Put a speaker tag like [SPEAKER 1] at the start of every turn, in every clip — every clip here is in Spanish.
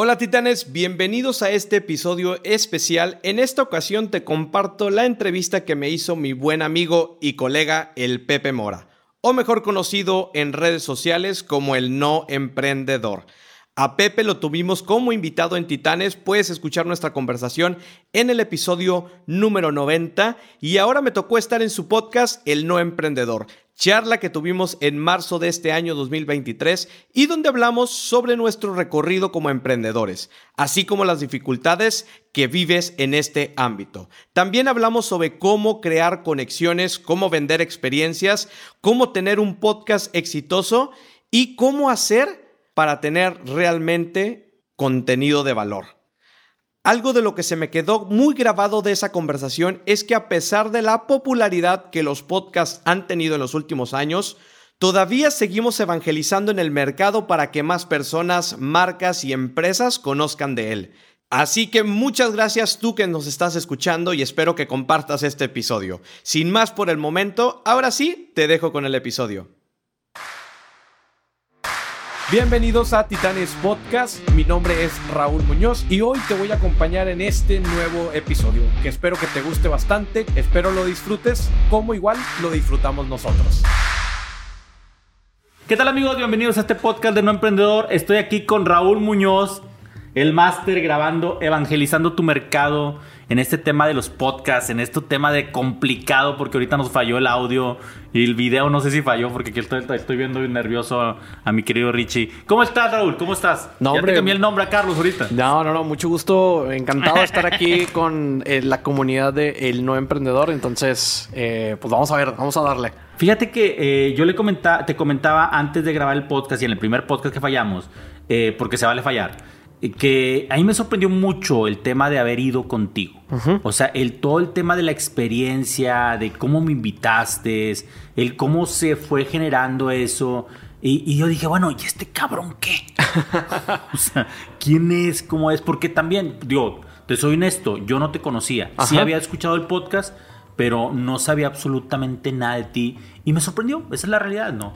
[SPEAKER 1] Hola titanes, bienvenidos a este episodio especial. En esta ocasión te comparto la entrevista que me hizo mi buen amigo y colega el Pepe Mora, o mejor conocido en redes sociales como el no emprendedor. A Pepe lo tuvimos como invitado en Titanes, puedes escuchar nuestra conversación en el episodio número 90 y ahora me tocó estar en su podcast El No Emprendedor, charla que tuvimos en marzo de este año 2023 y donde hablamos sobre nuestro recorrido como emprendedores, así como las dificultades que vives en este ámbito. También hablamos sobre cómo crear conexiones, cómo vender experiencias, cómo tener un podcast exitoso y cómo hacer para tener realmente contenido de valor. Algo de lo que se me quedó muy grabado de esa conversación es que a pesar de la popularidad que los podcasts han tenido en los últimos años, todavía seguimos evangelizando en el mercado para que más personas, marcas y empresas conozcan de él. Así que muchas gracias tú que nos estás escuchando y espero que compartas este episodio. Sin más por el momento, ahora sí, te dejo con el episodio. Bienvenidos a Titanes Podcast, mi nombre es Raúl Muñoz y hoy te voy a acompañar en este nuevo episodio que espero que te guste bastante, espero lo disfrutes como igual lo disfrutamos nosotros.
[SPEAKER 2] ¿Qué tal amigos? Bienvenidos a este podcast de No Emprendedor. Estoy aquí con Raúl Muñoz, el máster grabando, evangelizando tu mercado en este tema de los podcasts, en este tema de complicado, porque ahorita nos falló el audio y el video no sé si falló, porque aquí estoy, estoy viendo nervioso a, mi querido Richie. ¿Cómo estás, Raúl? ¿Cómo estás?
[SPEAKER 1] No,
[SPEAKER 2] ya te cambié el nombre a Carlos ahorita.
[SPEAKER 1] No, no, no, mucho gusto. Encantado de estar aquí con eh, la comunidad de El No Emprendedor. Entonces, eh, pues vamos a ver, vamos a darle.
[SPEAKER 2] Fíjate que eh, yo le comentaba, te comentaba antes de grabar el podcast y en el primer podcast que fallamos, porque se vale fallar que a mí me sorprendió mucho el tema de haber ido contigo. O sea, el, todo el tema de la experiencia, de cómo me invitaste, el cómo se fue generando eso. Y, yo dije, bueno, ¿y este cabrón qué? o sea, ¿quién es? ¿Cómo es? Porque también, digo, te soy honesto, yo no te conocía. Sí había escuchado el podcast, pero no sabía absolutamente nada de ti. Y me sorprendió, esa es la realidad, ¿no?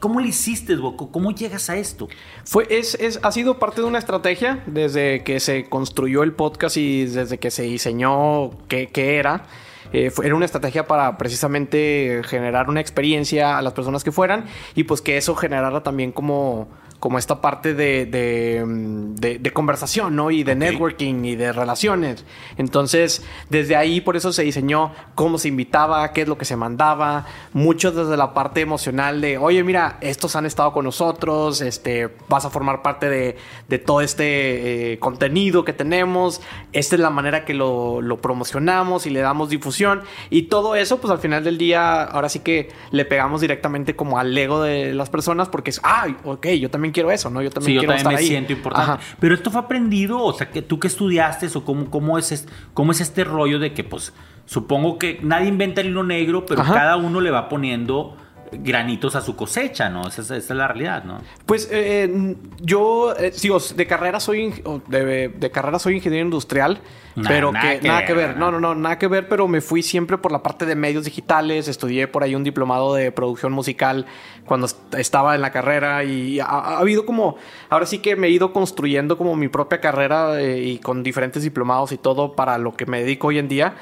[SPEAKER 2] Cómo lo hiciste, Boco? ¿Cómo llegas a esto?
[SPEAKER 1] Fue, es, es, ha sido parte de una estrategia desde que se construyó el podcast y desde que se diseñó qué, qué era. Eh, era una estrategia para precisamente generar una experiencia a las personas que fueran y pues que eso generara también como como esta parte de, de, conversación, ¿no? Y de networking y de relaciones. Entonces, desde ahí, por eso se diseñó cómo se invitaba, qué es lo que se mandaba, mucho desde la parte emocional de, oye, mira, estos han estado con nosotros, este, vas a formar parte de, todo este eh, contenido que tenemos, esta es la manera que lo, lo promocionamos y le damos difusión. Y todo eso, pues al final del día, ahora sí que le pegamos directamente como al ego de las personas porque es, ay, ok, yo también quiero eso, ¿no?
[SPEAKER 2] Yo también quiero yo también me siento importante. Pero esto fue aprendido, o sea, que tú que estudiaste o cómo, cómo, es, cómo es este rollo de que, pues, supongo que nadie inventa el hilo negro, pero cada uno le va poniendo granitos a su cosecha, ¿no? Esa, es la realidad, ¿no?
[SPEAKER 1] Pues eh, yo, eh, digo, de carrera soy de, carrera soy ingeniero industrial, pero que, nada que ver, no, no, no, nada que ver, pero me fui siempre por la parte de medios digitales, estudié por ahí un diplomado de producción musical cuando estaba en la carrera y ha, habido como, ahora sí que me he ido construyendo como mi propia carrera eh, y con diferentes diplomados y todo para lo que me dedico hoy en día,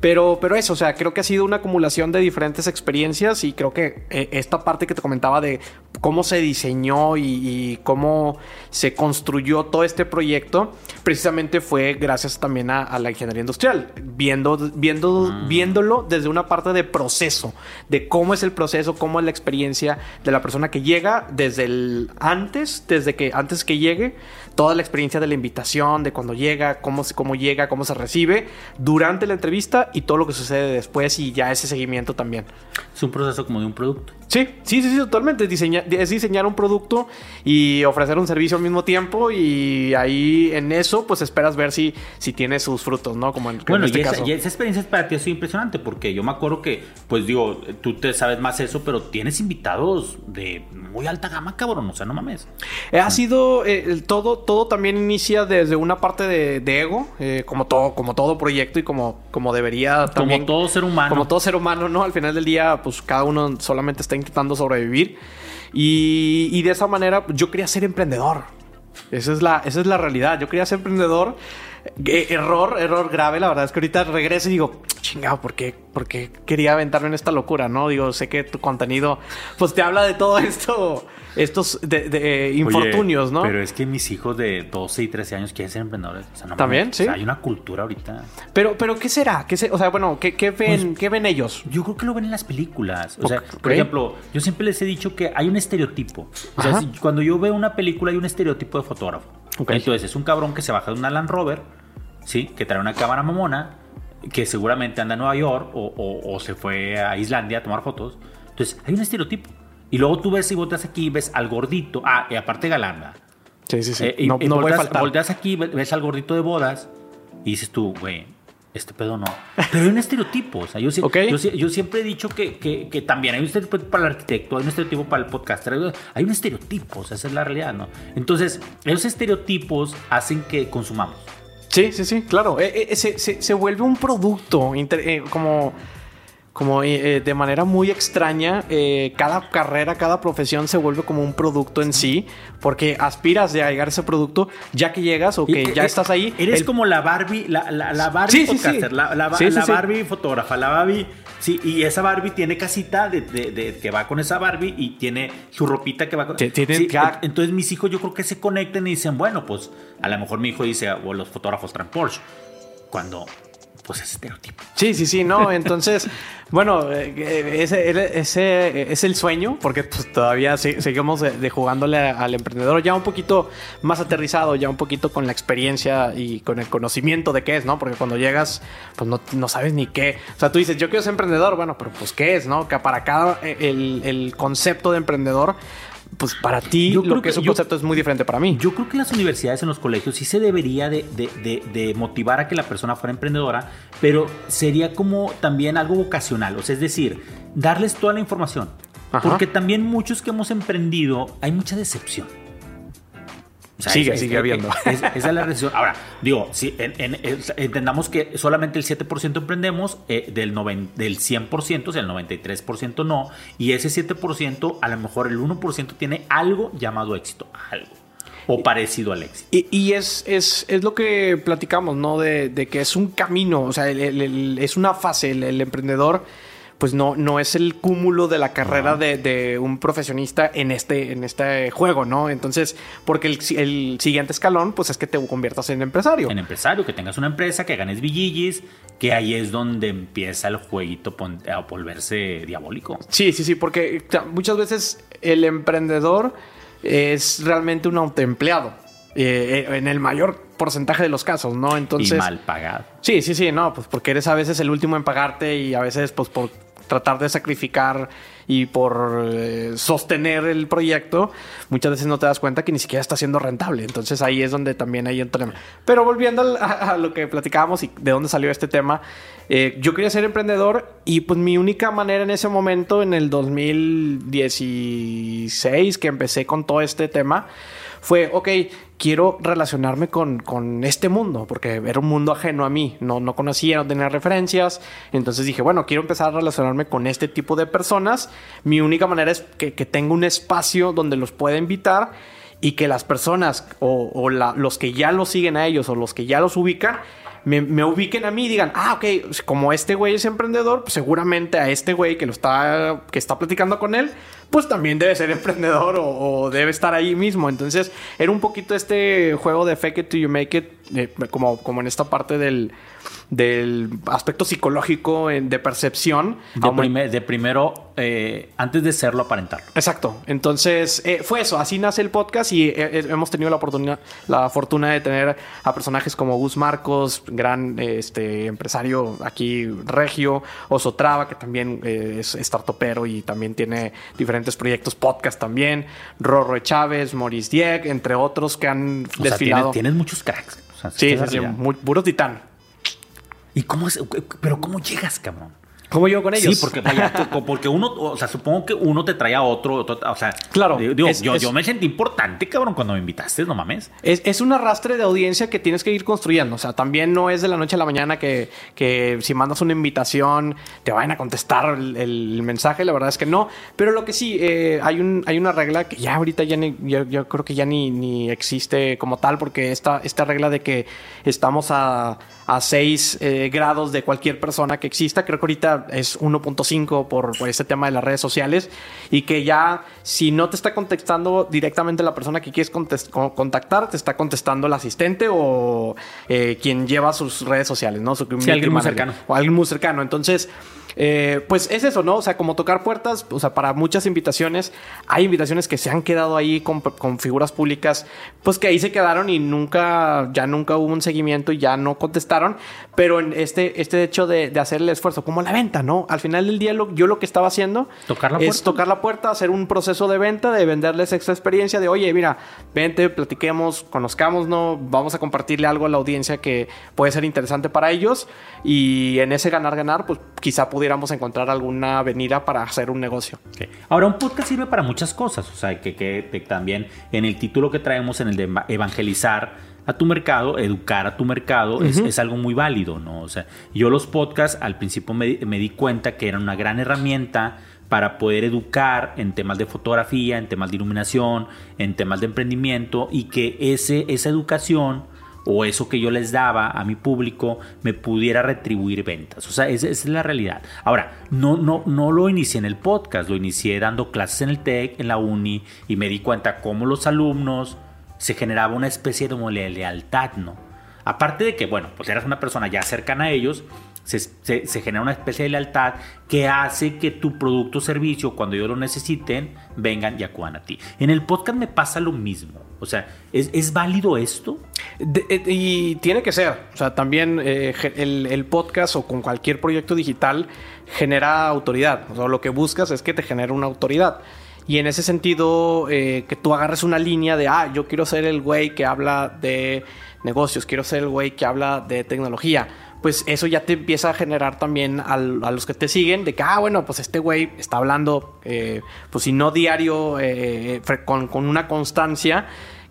[SPEAKER 1] pero, pero eso, o sea, creo que ha sido una acumulación de diferentes experiencias y creo que eh, esta parte que te comentaba de cómo se diseñó y, cómo se construyó todo este proyecto, precisamente fue gracias también a, la ingeniería industrial, viendo, viendo, ah. viéndolo desde una parte de proceso, de cómo es el proceso, cómo es la experiencia de la persona que llega desde el antes, desde que antes que llegue, toda la experiencia de la invitación, de cuando llega, cómo, cómo llega, cómo se recibe, durante la entrevista y todo lo que sucede después y ya ese seguimiento también.
[SPEAKER 2] Es un proceso como de un producto.
[SPEAKER 1] Sí, sí, sí, sí totalmente. Es diseñar, es diseñar un producto y ofrecer un servicio al mismo tiempo y ahí en eso pues esperas ver si, si tiene sus frutos, ¿no? Como en,
[SPEAKER 2] bueno, este y esa, Y esa experiencia para ti sido impresionante porque yo me acuerdo que, pues digo, tú te sabes más eso, pero tienes invitados de muy alta gama, cabrón, o sea, no mames.
[SPEAKER 1] Ha sido, eh, todo, todo también inicia desde una parte de, ego, eh, como, todo, como todo proyecto y como, como debería
[SPEAKER 2] también. Como todo ser humano.
[SPEAKER 1] Como todo ser humano, ¿no? Al final del día, pues cada uno solamente está intentando sobrevivir. Y, de esa manera yo quería ser emprendedor. Esa es la, esa es la realidad. Yo quería ser emprendedor. Eh, error, error grave. La verdad es que ahorita regreso y digo, chingado, ¿por qué, ¿por qué quería aventarme en esta locura? No, digo, sé que tu contenido, pues te habla de todo esto estos de, infortunios, ¿no?
[SPEAKER 2] Pero es que mis hijos de 12 y 13 años quieren ser emprendedores.
[SPEAKER 1] También, sí.
[SPEAKER 2] hay una cultura ahorita.
[SPEAKER 1] Pero, pero ¿qué será? ¿Qué o sea, bueno, ¿qué, ven, pues, ven ellos?
[SPEAKER 2] Yo creo que lo ven en las películas. O sea, por ejemplo, yo siempre les he dicho que hay un estereotipo. O sea, cuando yo veo una película hay un estereotipo de fotógrafo. Entonces, es un cabrón que se baja de una Land Rover, ¿sí? Que trae una cámara mamona, que seguramente anda en Nueva York o, o se fue a Islandia a tomar fotos. Entonces, hay un estereotipo. Y luego tú ves y volteas aquí ves al gordito. Ah, y aparte galanda.
[SPEAKER 1] Sí, sí, sí.
[SPEAKER 2] Eh, y, no, volteas, aquí, ves al gordito de bodas y dices tú, güey, este pedo no. Pero hay un estereotipo. O sea, yo, yo, siempre he dicho que, que, también hay un estereotipo para el arquitecto, hay un estereotipo para el podcaster, hay un estereotipo, o sea, esa es la realidad, ¿no? Entonces, esos estereotipos hacen que consumamos.
[SPEAKER 1] Sí, sí, sí, claro. Eh, eh, se, se, vuelve un producto como como eh, de manera muy extraña, eh, cada carrera, cada profesión se vuelve como un producto en sí, porque aspiras de llegar a ese producto ya que llegas o que ya estás ahí.
[SPEAKER 2] Eres como la Barbie, la, la, Barbie podcaster, la, la, Barbie fotógrafa, la Barbie. Sí, y esa Barbie tiene casita de, que va con esa Barbie y tiene su ropita que va con. entonces mis hijos yo creo que se conectan y dicen, bueno, pues a lo mejor mi hijo dice, o los fotógrafos traen Porsche. Cuando pues es estereotipo.
[SPEAKER 1] Sí, sí, sí, no. Entonces, bueno, eh, ese, es el sueño, porque pues, todavía seguimos jugándole al emprendedor ya un poquito más aterrizado, ya un poquito con la experiencia y con el conocimiento de qué es, ¿no? Porque cuando llegas, pues no, no sabes ni qué. O sea, tú dices, yo quiero ser emprendedor, bueno, pero pues qué es, ¿no? Que para cada eh, el concepto de emprendedor pues para ti yo creo que, ese concepto es muy diferente para mí.
[SPEAKER 2] Yo creo que las universidades, en los colegios, sí se debería de, motivar a que la persona fuera emprendedora, pero sería como también algo vocacional, o sea, es decir, darles toda la información. Porque también muchos que hemos emprendido, hay mucha decepción
[SPEAKER 1] sigue, sigue habiendo.
[SPEAKER 2] esa es la recesión. Ahora, digo, si entendamos que solamente el 7% emprendemos, eh, del, del 100%, o sea, el 93% no, y ese 7%, a lo mejor el 1% tiene algo llamado éxito, algo. O parecido al éxito.
[SPEAKER 1] Y, es, es, es, lo que platicamos, ¿no? De, que es un camino, o sea, es una fase, el emprendedor pues no, no es el cúmulo de la carrera de, un profesionista en este, en este juego, ¿no? Entonces, porque el, siguiente escalón, pues es que te conviertas en empresario.
[SPEAKER 2] En empresario, que tengas una empresa, que ganes billillis, que ahí es donde empieza el jueguito a volverse diabólico.
[SPEAKER 1] Sí, sí, sí, porque muchas veces el emprendedor es realmente un autoempleado. Eh, eh, en el mayor porcentaje de los casos, ¿no?
[SPEAKER 2] Entonces. Y mal pagado.
[SPEAKER 1] Sí, sí, sí, no, pues porque eres a veces el último en pagarte y a veces, pues por tratar de sacrificar y por eh, sostener el proyecto, muchas veces no te das cuenta que ni siquiera está siendo rentable. Entonces ahí es donde también hay un problema. Pero volviendo a, lo que platicábamos y de dónde salió este tema, eh, yo quería ser emprendedor y pues mi única manera en ese momento, en el 2016, que empecé con todo este tema, fue, ok, quiero relacionarme con, este mundo, porque era un mundo ajeno a mí, no, no conocía, no tenía referencias, entonces dije, bueno, quiero empezar a relacionarme con este tipo de personas, mi única manera es que, tenga un espacio donde los pueda invitar y que las personas o, los que ya los siguen a ellos o los que ya los ubican, me, ubiquen a mí y digan, ah, ok, como este güey es emprendedor, pues seguramente a este güey que lo está, que está platicando con él, pues también debe ser emprendedor o, debe estar ahí mismo. Entonces, era un poquito este juego de fake it till you make it, eh, como, como en esta parte del, del aspecto psicológico de percepción.
[SPEAKER 2] De, primero, eh, antes de serlo, aparentarlo.
[SPEAKER 1] Exacto. Entonces, eh, fue eso. Así nace el podcast y hemos tenido la oportunidad, la fortuna de tener a personajes como Gus Marcos, gran este, empresario aquí regio, Oso Traba, que también es startupero y también tiene diferentes proyectos, podcast también, Rorro Chávez, Maurice Dieck, entre otros que han desfilado.
[SPEAKER 2] tienes, muchos cracks.
[SPEAKER 1] sí, sí, muy, puro titán.
[SPEAKER 2] ¿Y cómo es? Pero ¿cómo llegas, cabrón?
[SPEAKER 1] ¿Cómo yo con ellos?
[SPEAKER 2] Sí, porque, porque uno, o sea, supongo que uno te trae a otro, o sea,
[SPEAKER 1] claro.
[SPEAKER 2] Digo, yo, yo, me sentí importante, cabrón, cuando me invitaste, no mames.
[SPEAKER 1] Es, es, un arrastre de audiencia que tienes que ir construyendo. O sea, también no es de la noche a la mañana que, que si mandas una invitación te vayan a contestar el, mensaje. La verdad es que no. Pero lo que sí, eh, hay, un, hay una regla que ya ahorita ya ni, yo, creo que ya ni, ni existe como tal, porque esta, esta regla de que estamos a a 6 eh, grados de cualquier persona que exista. Creo que ahorita es 1.5 por, por este tema de las redes sociales y que ya si no te está contestando directamente la persona que quieres contactar, te está contestando el asistente o eh, quien lleva sus redes sociales, ¿no?
[SPEAKER 2] Su alguien muy cercano.
[SPEAKER 1] O alguien muy cercano. Entonces, eh, pues es eso, ¿no? O sea, como tocar puertas, o sea, para muchas invitaciones, hay invitaciones que se han quedado ahí con, figuras públicas, pues que ahí se quedaron y nunca, ya nunca hubo un seguimiento y ya no contestaron, pero en este, este hecho de, hacer el esfuerzo, como la venta, ¿no? Al final del día, yo lo que estaba haciendo
[SPEAKER 2] tocar la
[SPEAKER 1] es tocar la puerta, hacer un proceso de venta, de venderles esta experiencia, de oye, mira, vente, platiquemos, conozcamos, ¿no? Vamos a compartirle algo a la audiencia que puede ser interesante para ellos y en ese ganar-ganar, pues quizá pudiéramos encontrar alguna avenida para hacer un negocio.
[SPEAKER 2] Ahora, un podcast sirve para muchas cosas, o sea, que, que, también en el título que traemos, en el de evangelizar a tu mercado, educar a tu mercado, es, algo muy válido, ¿no? O sea, yo los podcasts al principio me, me di cuenta que eran una gran herramienta para poder educar en temas de fotografía, en temas de iluminación, en temas de emprendimiento y que ese, esa educación o eso que yo les daba a mi público me pudiera retribuir ventas. O sea, esa, es la realidad. Ahora, no, no, no lo inicié en el podcast, lo inicié dando clases en el TEC, en la uni, y me di cuenta cómo los alumnos se generaba una especie de lealtad, ¿no? Aparte de que, bueno, pues eras una persona ya cercana a ellos, se, genera una especie de lealtad que hace que tu producto o servicio, cuando ellos lo necesiten, vengan y acudan a ti. En el podcast me pasa lo mismo. O sea, ¿es, válido esto?
[SPEAKER 1] Eh, y tiene que ser. O sea, también eh, el, podcast o con cualquier proyecto digital genera autoridad. O sea, lo que buscas es que te genere una autoridad. Y en ese sentido, eh, que tú agarres una línea de, ah, yo quiero ser el güey que habla de negocios, quiero ser el güey que habla de tecnología pues eso ya te empieza a generar también a los que te siguen de que, ah, bueno, pues este güey está hablando, eh, pues si no diario, eh, con, con, una constancia,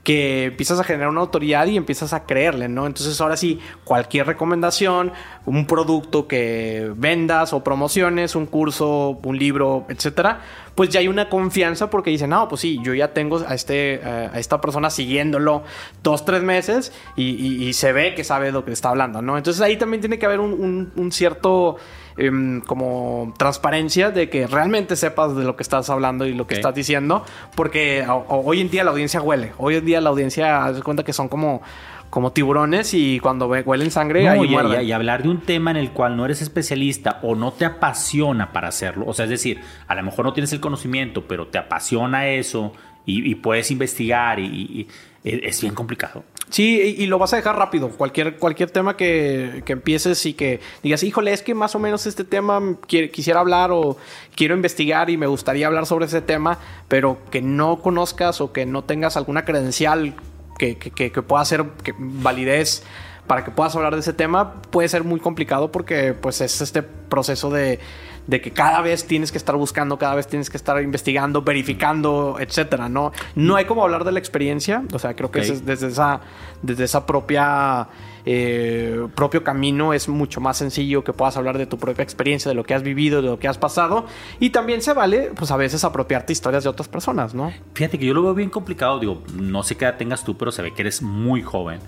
[SPEAKER 1] que empiezas a generar una autoridad y empiezas a creerle, ¿no? Entonces ahora sí, cualquier recomendación, un producto que vendas o promociones, un curso, un libro, etcétera, pues ya hay una confianza porque dicen, no, pues sí, yo ya tengo a, este, a esta persona siguiéndolo dos, tres meses y, se ve que sabe lo que está hablando, ¿no? Entonces ahí también tiene que haber un cierto Em, como transparencia de que realmente sepas de lo que estás hablando y lo que estás diciendo, porque hoy en día la audiencia huele, hoy en día la audiencia se cuenta que son como como tiburones y cuando huelen sangre
[SPEAKER 2] y, y, hablar de un tema en el cual no eres especialista o no te apasiona para hacerlo, o sea, es decir, a lo mejor no tienes el conocimiento, pero te apasiona eso y, puedes investigar y, es bien complicado.
[SPEAKER 1] Sí, y, lo vas a dejar rápido. Cualquier, cualquier tema que, empieces y que digas, híjole, es que más o menos este tema quisiera hablar o quiero investigar y me gustaría hablar sobre ese tema, pero que no conozcas o que no tengas alguna credencial que, que, que pueda ser validez para que puedas hablar de ese tema, puede ser muy complicado porque pues es este proceso de de que cada vez tienes que estar buscando, cada vez tienes que estar investigando, verificando, etcétera, ¿no? No hay como hablar de la experiencia, o sea, creo que desde esa, desde esa propia eh, propio camino es mucho más sencillo que puedas hablar de tu propia experiencia, de lo que has vivido, de lo que has pasado. Y también se vale, pues a veces apropiarte historias de otras personas, ¿no?
[SPEAKER 2] Fíjate que yo lo veo bien complicado, digo, no sé qué edad tengas tú, pero se ve que eres muy joven.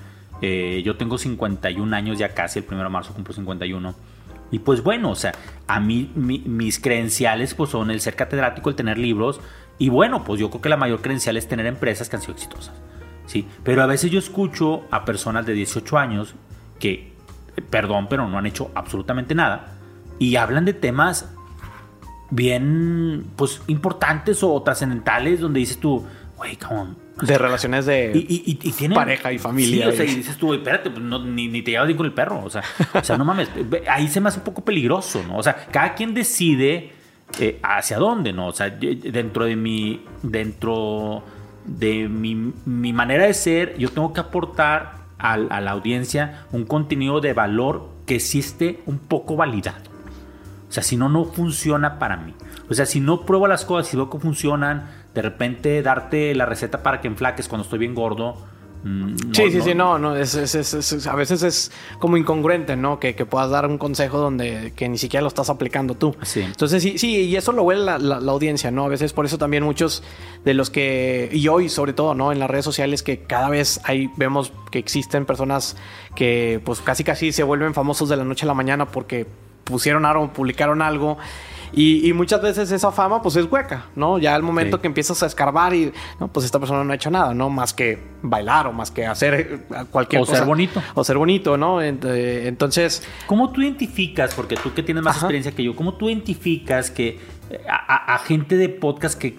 [SPEAKER 2] Eh, yo tengo 51 años ya casi, el 1 de marzo cumplo 51. Y pues bueno, o sea, a mí mis credenciales pues son el ser catedrático, el tener libros. Y bueno, pues yo creo que la mayor credencial es tener empresas que han sido exitosas. ¿sí? Pero a veces yo escucho a personas de 18 años que, perdón, pero no han hecho absolutamente nada. Y hablan de temas bien, pues, importantes o trascendentales donde dices tú, güey, come
[SPEAKER 1] de relaciones de
[SPEAKER 2] y,
[SPEAKER 1] pareja y familia.
[SPEAKER 2] Sí, o y dices tú, espérate, pues ni, te llevas bien con el perro. O sea, o sea, no mames. Ahí se me hace un poco peligroso, ¿no? O sea, cada quien decide eh, hacia dónde, ¿no? O sea, dentro de mi. Dentro de mi, mi manera de ser, yo tengo que aportar a, a la audiencia un contenido de valor que sí esté un poco validado. O sea, si no, no funciona para mí. O sea, si no pruebo las cosas y veo que funcionan, de repente darte la receta para que enflaques cuando estoy bien gordo,
[SPEAKER 1] Mm, sí, sí, sí, no, no, es, a veces es como incongruente, ¿no? Que, puedas dar un consejo donde que ni siquiera lo estás aplicando tú. Sí. Entonces, sí, sí, y eso lo huele la, la, audiencia, ¿no? A veces por eso también muchos de los que, y hoy sobre todo, ¿no? En las redes sociales que cada vez hay, vemos que existen personas que pues casi casi se vuelven famosos de la noche a la mañana porque pusieron algo, publicaron algo y, muchas veces esa fama pues es hueca, ¿no? Ya al momento que empiezas a escarbar y, no, pues esta persona no ha hecho nada, ¿no? Más que bailar o más que hacer eh, cualquier cosa.
[SPEAKER 2] O ser bonito.
[SPEAKER 1] O ser bonito, ¿no? Eh, entonces...
[SPEAKER 2] ¿Cómo tú identificas, porque tú que tienes más experiencia que yo, cómo tú identificas que a, gente de podcast que,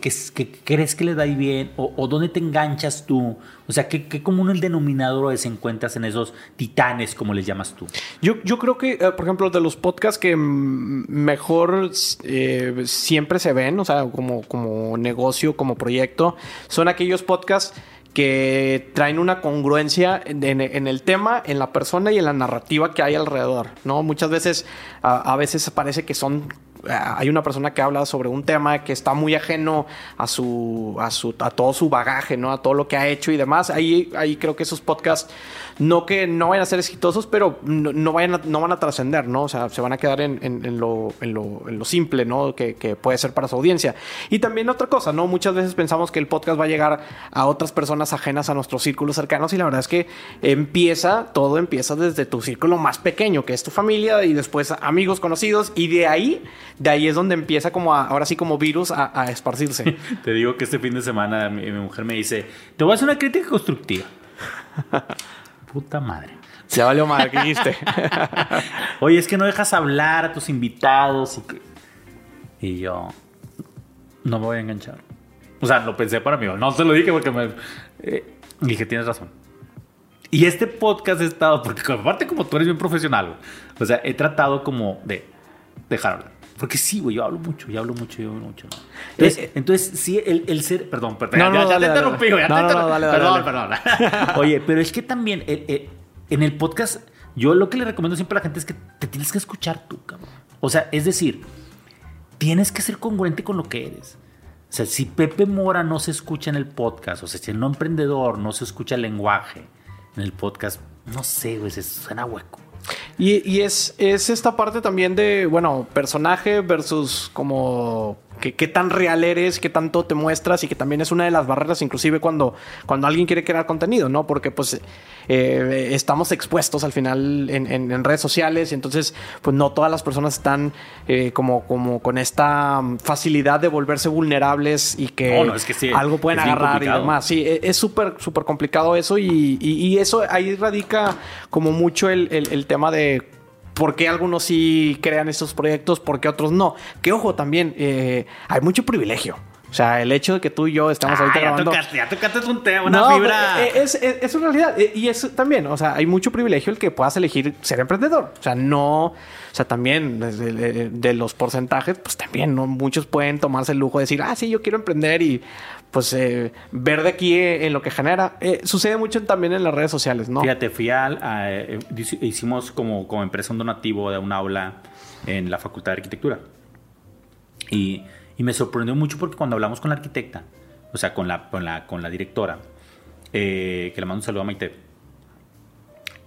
[SPEAKER 2] crees que le da bien o, dónde te enganchas tú? O sea, ¿qué, qué común el denominador se encuentras en esos titanes, como les llamas tú?
[SPEAKER 1] Yo, yo creo que, eh, por ejemplo, de los podcasts que mejor eh, siempre se ven, o sea, como, como negocio, como proyecto, son aquellos podcasts que traen una congruencia en, el tema, en la persona y en la narrativa que hay alrededor, ¿no? Muchas veces, a veces parece que son hay una persona que habla sobre un tema que está muy ajeno a su, a su, a todo su bagaje, ¿no? A todo lo que ha hecho y demás. Ahí, ahí creo que esos podcasts, no que no vayan a ser exitosos, pero no, vayan no van a trascender, ¿no? O sea, se van a quedar en, en, lo, en, lo, en lo, simple, ¿no? Que, que, puede ser para su audiencia. Y también otra cosa, ¿no? Muchas veces pensamos que el podcast va a llegar a otras personas ajenas a nuestros círculos cercanos y la verdad es que empieza, todo empieza desde tu círculo más pequeño, que es tu familia y después amigos conocidos y de ahí de ahí es donde empieza como ahora sí como virus a, esparcirse.
[SPEAKER 2] Te digo que este fin de semana mi, mujer me dice, te voy a hacer una crítica constructiva. Puta madre.
[SPEAKER 1] Se valió madre, ¿qué dijiste?
[SPEAKER 2] Oye, es que no dejas hablar a tus invitados. Y, yo, no me voy a enganchar. O sea, lo pensé para mí. No se lo dije porque me... Eh, dije, tienes razón. Y este podcast he estado, porque aparte como tú eres bien profesional, o sea, he tratado como de dejar hablar. Porque sí, güey, yo hablo mucho, yo hablo mucho, yo hablo mucho. Entonces, eh, entonces sí, el, el, ser. Perdón, perdón.
[SPEAKER 1] No, ya, no, ya te interrumpí, güey.
[SPEAKER 2] Perdón, perdón. Oye, pero es que también en el podcast, yo lo que le recomiendo siempre a la gente es que te tienes que escuchar tú, cabrón. O sea, es decir, tienes que ser congruente con lo que eres. O sea, si Pepe Mora no se escucha en el podcast, o sea, si el no emprendedor no se escucha el lenguaje en el podcast, no sé, güey, se suena hueco.
[SPEAKER 1] Y, es, es esta parte también de, bueno, personaje versus como que, qué tan real eres, qué tanto te muestras y que también es una de las barreras inclusive cuando, cuando alguien quiere crear contenido, ¿no? Porque pues eh, estamos expuestos al final en, redes sociales y entonces pues no todas las personas están eh, como, como con esta facilidad de volverse vulnerables y que, algo pueden agarrar y demás. Sí, e, es súper, súper complicado eso y, eso ahí radica como mucho el tema de por qué algunos sí crean estos proyectos, por qué otros no. Que ojo, también eh, hay mucho privilegio. O sea, el hecho de que tú y yo estamos ahorita
[SPEAKER 2] ah, ya Tocaste, ya tocaste un tema, una fibra.
[SPEAKER 1] Eh, es, es, es, una realidad. Eh, y es también, o sea, hay mucho privilegio el que puedas elegir ser emprendedor. O sea, no. O sea, también de, de los porcentajes, pues también, ¿no? Muchos pueden tomarse el lujo de decir, ah, sí, yo quiero emprender y pues eh, ver de aquí eh, en lo que genera. Eh, sucede mucho también en las redes sociales, ¿no?
[SPEAKER 2] Fíjate, fui al, hicimos como, como empresa un donativo de un aula en la Facultad de Arquitectura. Y, y, me sorprendió mucho porque cuando hablamos con la arquitecta, o sea, con la, con la, con la directora, que le mando un saludo a Maite,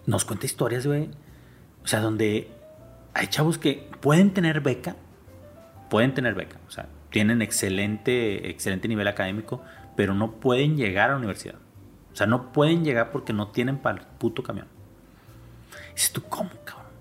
[SPEAKER 2] nos cuenta historias, güey. O sea, donde hay chavos que pueden tener beca, pueden tener beca, o sea, tienen excelente, excelente nivel académico, pero no pueden llegar a la universidad. O sea, no pueden llegar porque no tienen para el puto camión. Dices tú, ¿cómo, cabrón?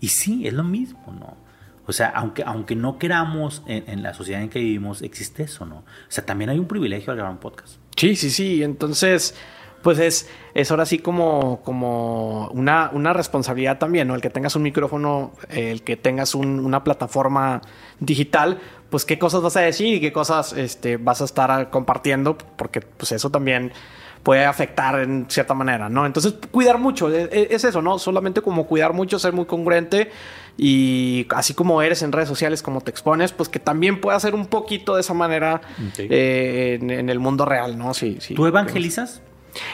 [SPEAKER 2] Y sí, es lo mismo, ¿no? O sea, aunque, aunque no queramos en, la sociedad en que vivimos, existe eso, ¿no? O sea, también hay un privilegio al grabar un podcast.
[SPEAKER 1] Sí, sí, sí. Entonces, pues es, es ahora sí como, como una, una responsabilidad también, ¿no? El que tengas un micrófono, el que tengas una plataforma digital, pues qué cosas vas a decir y qué cosas este, vas a estar compartiendo, porque pues eso también puede afectar en cierta manera, ¿no? Entonces, cuidar mucho, e, e, es, eso, ¿no? Solamente como cuidar mucho, ser muy congruente y así como eres en redes sociales, como te expones, pues que también pueda ser un poquito de esa manera eh, en, el mundo real, ¿no? Sí, sí.
[SPEAKER 2] ¿Tú evangelizas?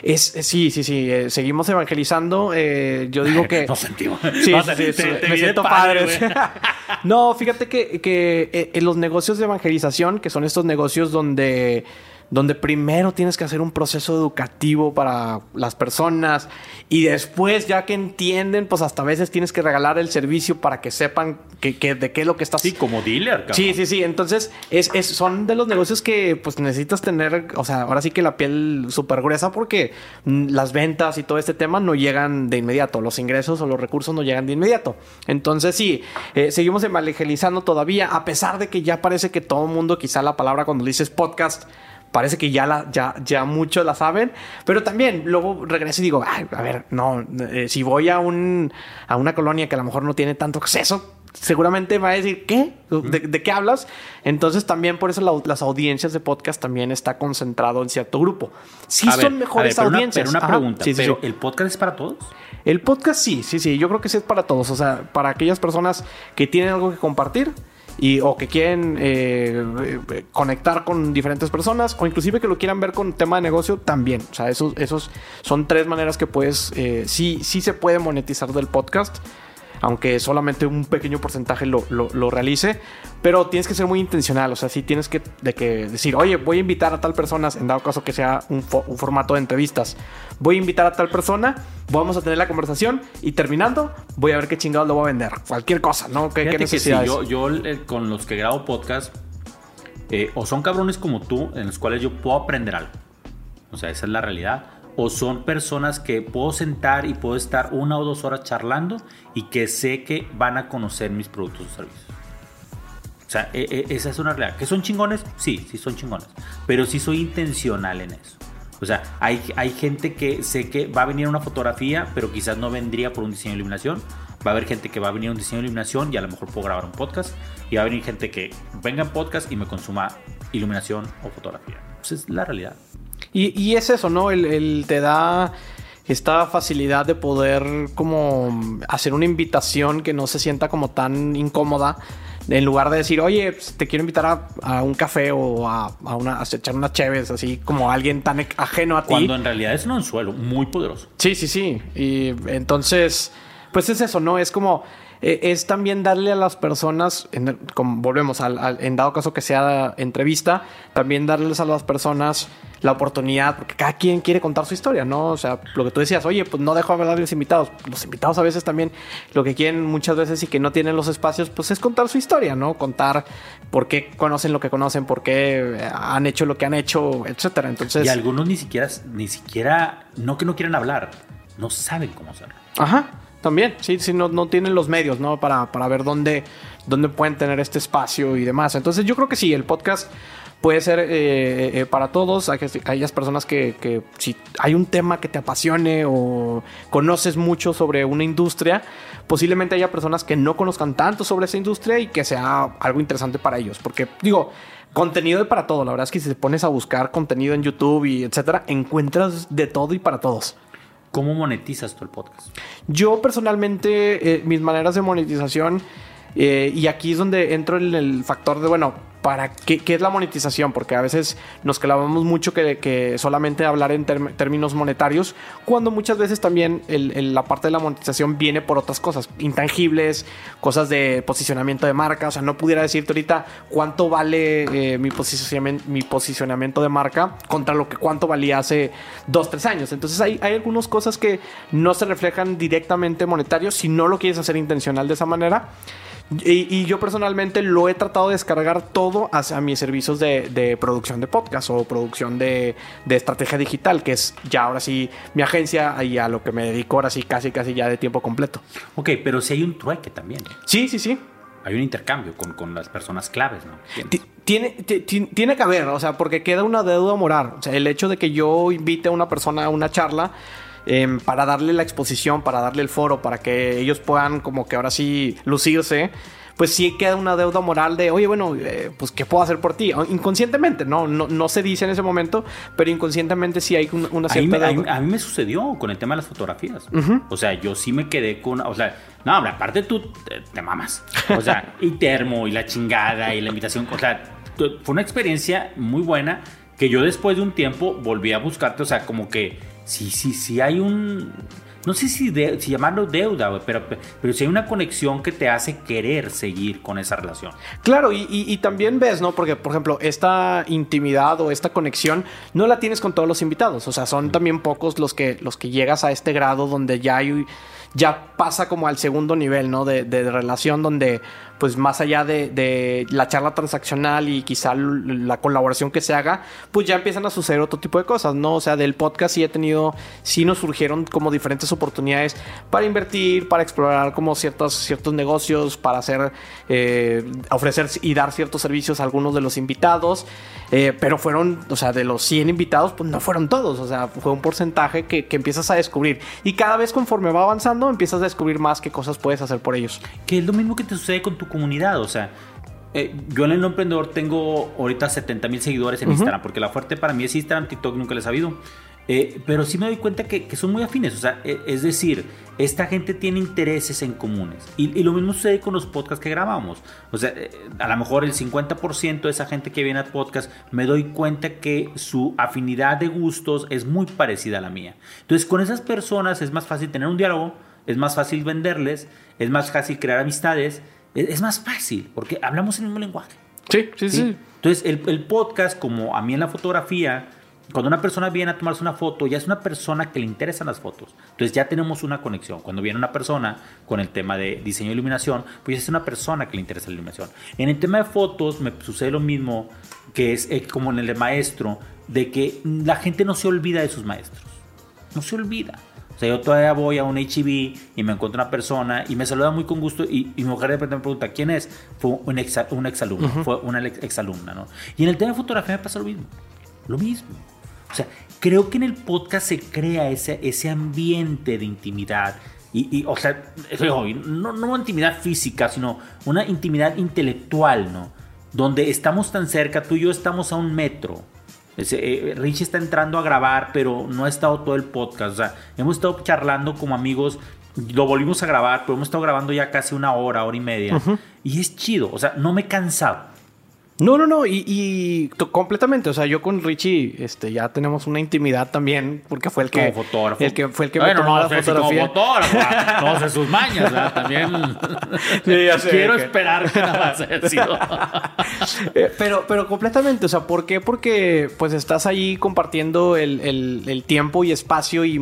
[SPEAKER 1] Es, sí, sí, sí. eh, seguimos evangelizando. eh, yo digo que.
[SPEAKER 2] Nos sentimos.
[SPEAKER 1] Sí,
[SPEAKER 2] No,
[SPEAKER 1] sí,
[SPEAKER 2] te-
[SPEAKER 1] sí,
[SPEAKER 2] te-
[SPEAKER 1] sí,
[SPEAKER 2] te
[SPEAKER 1] me siento
[SPEAKER 2] padre,
[SPEAKER 1] no, fíjate que, que, eh, en los negocios de evangelización, que son estos negocios donde, donde primero tienes que hacer un proceso educativo para las personas y después, ya que entienden, pues hasta a veces tienes que regalar el servicio para que sepan que, que- de qué es lo que estás
[SPEAKER 2] Sí, como dealer, cabrón.
[SPEAKER 1] Sí, sí, sí. Entonces, es, es- son de los negocios que pues necesitas tener, o sea, ahora sí que la piel súper gruesa porque mm, las ventas y todo este tema no llegan de inmediato. Los ingresos o los recursos no llegan de inmediato. Entonces, sí, eh, seguimos evangelizando todavía, a pesar de que ya parece que todo el mundo, quizá la palabra cuando dices podcast, Parece que ya, la, ya, ya muchos la saben, pero también luego regreso y digo, "Ay, a ver, no, eh, si voy a, un, a una colonia que a lo mejor no tiene tanto acceso, seguramente va a decir, ¿qué? ¿De, de qué hablas? Entonces también por eso la- las audiencias de podcast también está concentrado en cierto grupo. Sí
[SPEAKER 2] A
[SPEAKER 1] son mejores
[SPEAKER 2] ver, pero una-
[SPEAKER 1] audiencias.
[SPEAKER 2] Pero una pregunta,
[SPEAKER 1] sí,
[SPEAKER 2] ¿pero
[SPEAKER 1] sí.
[SPEAKER 2] el podcast es para todos?
[SPEAKER 1] El podcast sí, sí, sí. Yo creo que sí es para todos. O sea, para aquellas personas que tienen algo que compartir y, o que quieren eh, eh, conectar con diferentes personas o inclusive que lo quieran ver con tema de negocio también. O sea, esos, esos son tres maneras que puedes, eh, sí, sí se puede monetizar del podcast. Aunque solamente un pequeño porcentaje lo, lo- lo realice, pero tienes que ser muy intencional. O sea, sí tienes que, de que decir, oye, voy a invitar a tal persona, en dado caso que sea un, fo- un formato de entrevistas. Voy a invitar a tal persona, vamos a tener la conversación y terminando, voy a ver qué chingados lo voy a vender. Cualquier cosa, ¿no? ¿Qué, qué
[SPEAKER 2] sí, yo eh, con los que grabo podcast, eh, o son cabrones como tú, en los cuales yo puedo aprender algo. O sea, esa es la realidad. O son personas que puedo sentar y puedo estar una o dos horas charlando y que sé que van a conocer mis productos o servicios. O sea, e- e- esa es una realidad. ¿Que son chingones? Sí, sí son chingones. Pero sí soy intencional en eso. O sea, hay, hay gente que sé que va a venir una fotografía, pero quizás no vendría por un diseño de iluminación. Va a haber gente que va a venir a un diseño de iluminación y a lo mejor puedo grabar un podcast. Y va a venir gente que venga en podcast y me consuma iluminación o fotografía. Pues es la realidad.
[SPEAKER 1] Y, y es eso, ¿no? El, el te da esta facilidad de poder como hacer una invitación que no se sienta como tan incómoda. En lugar de decir, oye, pues, te quiero invitar a, a un café o a, a una, a echar unas cheves, así como alguien tan ajeno a ti.
[SPEAKER 2] Cuando en realidad es un anzuelo muy poderoso.
[SPEAKER 1] Sí, sí, sí. Y entonces, pues es eso, ¿no? Es como, eh, es también darle a las personas, en, como volvemos al, al- en dado caso que sea entrevista, también darles a las personas la oportunidad, porque cada quien quiere contar su historia, ¿no? O sea, lo que tú decías, oye, pues no dejo hablar a los invitados. Los invitados a veces también lo que quieren muchas veces y que no tienen los espacios, pues es contar su historia, ¿no? Contar por qué conocen lo que conocen, por qué eh, han hecho lo que han hecho, etcétera. Entonces,
[SPEAKER 2] Y algunos ni siquiera, ni siquiera, no que no quieran hablar, no saben cómo hacerlo.
[SPEAKER 1] Ajá, también, sí, sí, no, no tienen los medios, ¿no? Para, para ver dónde, dónde pueden tener este espacio y demás. Entonces yo creo que sí, el podcast puede ser eh, eh, para todos, hay aquellas personas que, que si hay un tema que te apasione o conoces mucho sobre una industria, posiblemente haya personas que no conozcan tanto sobre esa industria y que sea algo interesante para ellos. Porque digo, contenido hay para todo, la verdad es que si te pones a buscar contenido en YouTube y etcétera, encuentras de todo y para todos.
[SPEAKER 2] ¿Cómo monetizas tú el podcast?
[SPEAKER 1] Yo personalmente, eh, mis maneras de monetización, eh, y aquí es donde entro en el factor de, bueno, ¿para qué, qué es la monetización? Porque a veces nos clavamos mucho que, que solamente hablar en términos monetarios, cuando muchas veces también la parte de la monetización viene por otras cosas, intangibles, cosas de posicionamiento de marca. O sea, no pudiera decirte ahorita cuánto vale eh, mi, posicionamiento, mi posicionamiento de marca contra lo que cuánto valía hace dos, tres años. Entonces hay, hay algunas cosas que no se reflejan directamente monetarios si no lo quieres hacer intencional de esa manera. Y, y yo personalmente lo he tratado de descargar todo hacia mis servicios de, de producción de podcast o producción de, de estrategia digital, que es ya ahora sí mi agencia y a lo que me dedico ahora sí casi casi ya de tiempo completo.
[SPEAKER 2] Ok, pero si hay un trueque también.
[SPEAKER 1] Sí, sí, sí.
[SPEAKER 2] Hay un intercambio con, con las personas claves, ¿no?
[SPEAKER 1] Ti- Tiene, ti- ti- tiene que haber, o sea, porque queda una deuda moral. O sea, el hecho de que yo invite a una persona a una charla em, para darle la exposición, para darle el foro, para que ellos puedan como que ahora sí lucirse, pues sí queda una deuda moral de, oye, bueno, eh, pues ¿qué puedo hacer por ti? Inconscientemente, no, no, no se dice en ese momento, pero inconscientemente sí hay un- una
[SPEAKER 2] A mí,
[SPEAKER 1] cierta
[SPEAKER 2] a mí-
[SPEAKER 1] deuda.
[SPEAKER 2] a mí me sucedió con el tema de las fotografías. O sea, yo sí me quedé con. O sea, no, hombre, aparte tú te, te mamas. O sea, y termo, y la chingada, y la invitación. O sea, fue una experiencia muy buena que yo después de un tiempo volví a buscarte. O sea, como que sí, sí, sí hay un no sé si, si llamarlo deuda, pero, pero si hay una conexión que te hace querer seguir con esa relación.
[SPEAKER 1] Claro, y, también ves, ¿no? Porque, por ejemplo, esta intimidad o esta conexión no la tienes con todos los invitados. O sea, son también pocos los que, los que llegas a este grado donde ya hay ya pasa como al segundo nivel, ¿no? De, de relación donde pues más allá de, la charla transaccional y quizá la colaboración que se haga, pues ya empiezan a suceder otro tipo de cosas, ¿no? O sea, del podcast sí he tenido, sí nos surgieron como diferentes oportunidades para invertir, para explorar como ciertos, ciertos negocios, para hacer, eh, ofrecer y dar ciertos servicios a algunos de los invitados, eh, pero fueron, o sea, de los 100 invitados, pues no fueron todos, o sea, fue un porcentaje que, que empiezas a descubrir y cada vez conforme va avanzando empiezas a descubrir más qué cosas puedes hacer por ellos.
[SPEAKER 2] Que es lo mismo que te sucede con tu comunidad. O sea, eh, yo en el emprendedor tengo ahorita 70 mil seguidores en Instagram, porque la fuerte para mí es Instagram, TikTok nunca les ha habido. Eh, pero sí me doy cuenta que, son muy afines. O sea, e, es decir, esta gente tiene intereses en comunes. Y, lo mismo sucede con los podcasts que grabamos. O sea, eh, a lo mejor el 50% de esa gente que viene al podcast me doy cuenta que su afinidad de gustos es muy parecida a la mía. Entonces, con esas personas es más fácil tener un diálogo, es más fácil venderles, es más fácil crear amistades es, más fácil, porque hablamos el mismo lenguaje.
[SPEAKER 1] Sí, sí, sí.
[SPEAKER 2] Entonces, el, podcast, como a mí en la fotografía, cuando una persona viene a tomarse una foto, ya es una persona que le interesan las fotos. Entonces ya tenemos una conexión. Cuando viene una persona con el tema de diseño de iluminación, pues es una persona que le interesa la iluminación. En el tema de fotos me sucede lo mismo que es eh, como en el de maestro, de que la gente no se olvida de sus maestros. No se olvida. O sea, yo todavía voy a un HB y me encuentro una persona y me saluda muy con gusto y, mi mujer de repente me pregunta, ¿quién es? Fue un, ex, un exalumno, fue una exalumna, ¿no? Y en el tema de fotografía me pasa lo mismo, lo mismo. O sea, creo que en el podcast se crea ese, ese ambiente de intimidad. Y, o sea, no, no intimidad física, sino una intimidad intelectual, ¿no? Donde estamos tan cerca, tú y yo estamos a un metro eh, Richie está entrando a grabar, pero no ha estado todo el podcast. O sea, hemos estado charlando como amigos. Lo volvimos a grabar, pero hemos estado grabando ya casi una hora, hora y media. Y es chido. O sea, no me he cansado.
[SPEAKER 1] No, no, no, y, completamente, o sea, yo con Richie este, ya tenemos una intimidad también, porque fue el que...
[SPEAKER 2] Como fotógrafo.
[SPEAKER 1] El que fue el que me tomó la fotografía.
[SPEAKER 2] Como fotógrafo, no sé sus mañas, ¿verdad? También quiero esperar que nada más haya sido.
[SPEAKER 1] Eh, pero, pero completamente, o sea, ¿por qué? Porque pues estás ahí compartiendo el, el, tiempo y espacio y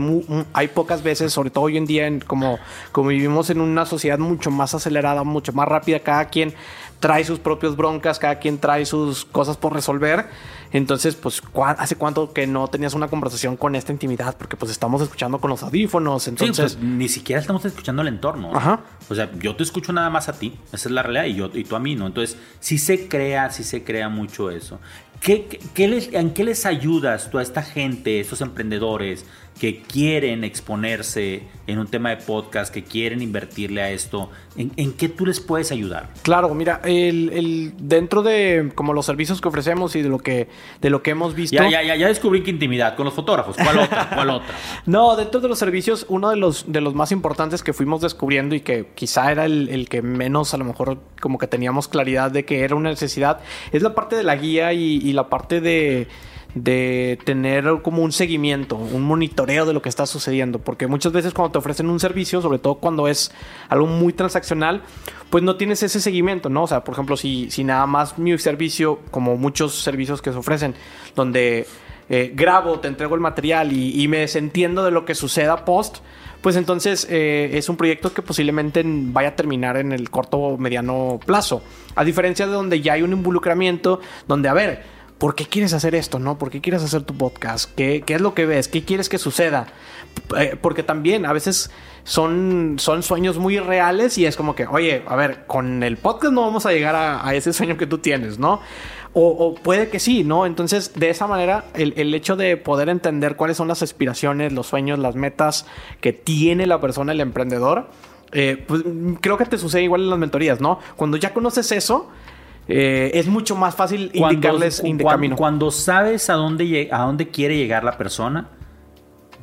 [SPEAKER 1] hay pocas veces, sobre todo hoy en día, en, como, como vivimos en una sociedad mucho más acelerada, mucho más rápida, cada quien trae sus propios broncas, cada quien trae sus cosas por resolver. Entonces, pues, ¿hace cuánto que no tenías una conversación con esta intimidad? Porque pues estamos escuchando con los audífonos, entonces...
[SPEAKER 2] Sí, pues, ni siquiera estamos escuchando el entorno. Ajá. O sea, yo te escucho nada más a ti, esa es la realidad, y, yo, y tú a mí, ¿no? Entonces, sí se crea, sí se crea mucho eso. ¿Qué, qué les, ¿En qué les ayudas tú a esta gente, estos emprendedores, que quieren exponerse en un tema de podcast, que quieren invertirle a esto, ¿en, qué tú les puedes ayudar?
[SPEAKER 1] Claro, mira, el, dentro de como los servicios que ofrecemos y de lo que, de lo que hemos visto...
[SPEAKER 2] Ya, ya, ya, ya descubrí que intimidad con los fotógrafos. ¿Cuál otra? ¿Cuál otra?
[SPEAKER 1] no, dentro de los servicios, uno de los, de los más importantes que fuimos descubriendo y que quizá era el, que menos a lo mejor como que teníamos claridad de que era una necesidad, es la parte de la guía y la parte de de tener como un seguimiento, un monitoreo de lo que está sucediendo, porque muchas veces cuando te ofrecen un servicio, sobre todo cuando es algo muy transaccional, pues no tienes ese seguimiento, ¿no? O sea, por ejemplo, si, si nada más mi servicio, como muchos servicios que se ofrecen, donde eh, grabo, te entrego el material y, me desentiendo de lo que suceda post, pues entonces eh, es un proyecto que posiblemente vaya a terminar en el corto o mediano plazo. A diferencia de donde ya hay un involucramiento, donde, a ver, ¿por qué quieres hacer esto? ¿No? ¿Por qué quieres hacer tu podcast? ¿Qué, es lo que ves? ¿Qué quieres que suceda? Eh, porque también a veces son, son sueños muy reales y es como que, oye, a ver, con el podcast no vamos a llegar a, ese sueño que tú tienes, ¿no? O, puede que sí, ¿no? Entonces, de esa manera, el, hecho de poder entender cuáles son las aspiraciones, los sueños, las metas que tiene la persona, el emprendedor, eh, pues creo que te sucede igual en las mentorías, ¿no? Cuando ya conoces eso, eh, es mucho más fácil indicarles
[SPEAKER 2] cuando, camino. Cuando sabes a dónde, a dónde quiere llegar la persona,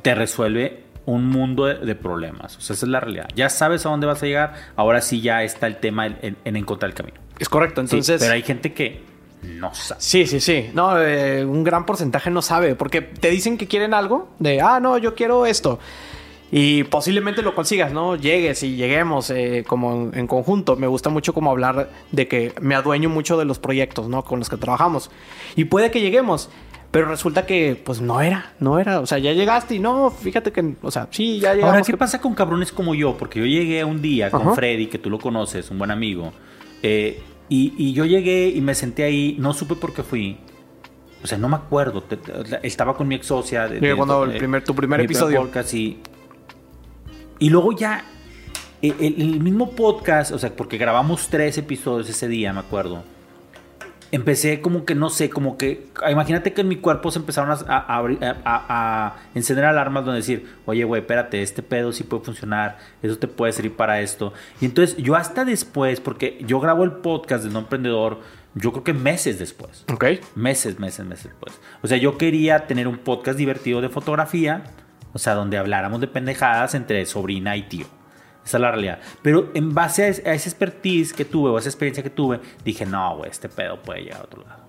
[SPEAKER 2] te resuelve un mundo de, problemas. O sea, esa es la realidad. Ya sabes a dónde vas a llegar, ahora sí ya está el tema en, encontrar el camino.
[SPEAKER 1] Es correcto, entonces...
[SPEAKER 2] pero hay gente que no sabe.
[SPEAKER 1] Sí, sí, sí. No, eh, un gran porcentaje no sabe, porque te dicen que quieren algo, de, ah, no, yo quiero esto. Y posiblemente lo consigas, ¿no? Llegues y lleguemos eh, como en, en conjunto. Me gusta mucho como hablar de que me adueño mucho de los proyectos, ¿no? Con los que trabajamos. Y puede que lleguemos. Pero resulta que, pues no era, no era. O sea, ya llegaste y no, fíjate que, o sea, sí, ya llegamos.
[SPEAKER 2] Ahora, ¿qué
[SPEAKER 1] que-
[SPEAKER 2] pasa con cabrones como yo? Porque yo llegué un día con
[SPEAKER 1] Ajá.
[SPEAKER 2] Freddy, que tú lo conoces, un buen amigo. eh, y, y yo llegué y me senté ahí, no supe por qué fui. O sea, no me acuerdo. te- te- estaba con mi ex socia. de- de-
[SPEAKER 1] cuando el
[SPEAKER 2] de-
[SPEAKER 1] primer- tu primer episodio.
[SPEAKER 2] podcast y, y luego ya, el, el- el mismo podcast, o sea, porque grabamos tres episodios ese día, me acuerdo. Empecé como que, no sé, como que... Imagínate que en mi cuerpo se empezaron a, a- a a- encender alarmas donde decir, oye, güey, espérate, este pedo sí puede funcionar, eso te puede servir para esto. Y entonces yo hasta después, porque yo grabo el podcast de No Emprendedor, yo creo que meses después.
[SPEAKER 1] Ok.
[SPEAKER 2] Meses, meses, meses después. O sea, yo quería tener un podcast divertido de fotografía, o sea, donde habláramos de pendejadas entre sobrina y tío. Esa es la realidad. Pero en base a, es- a esa expertise que tuve o esa experiencia que tuve, dije, no, güey, este pedo puede llegar a otro lado.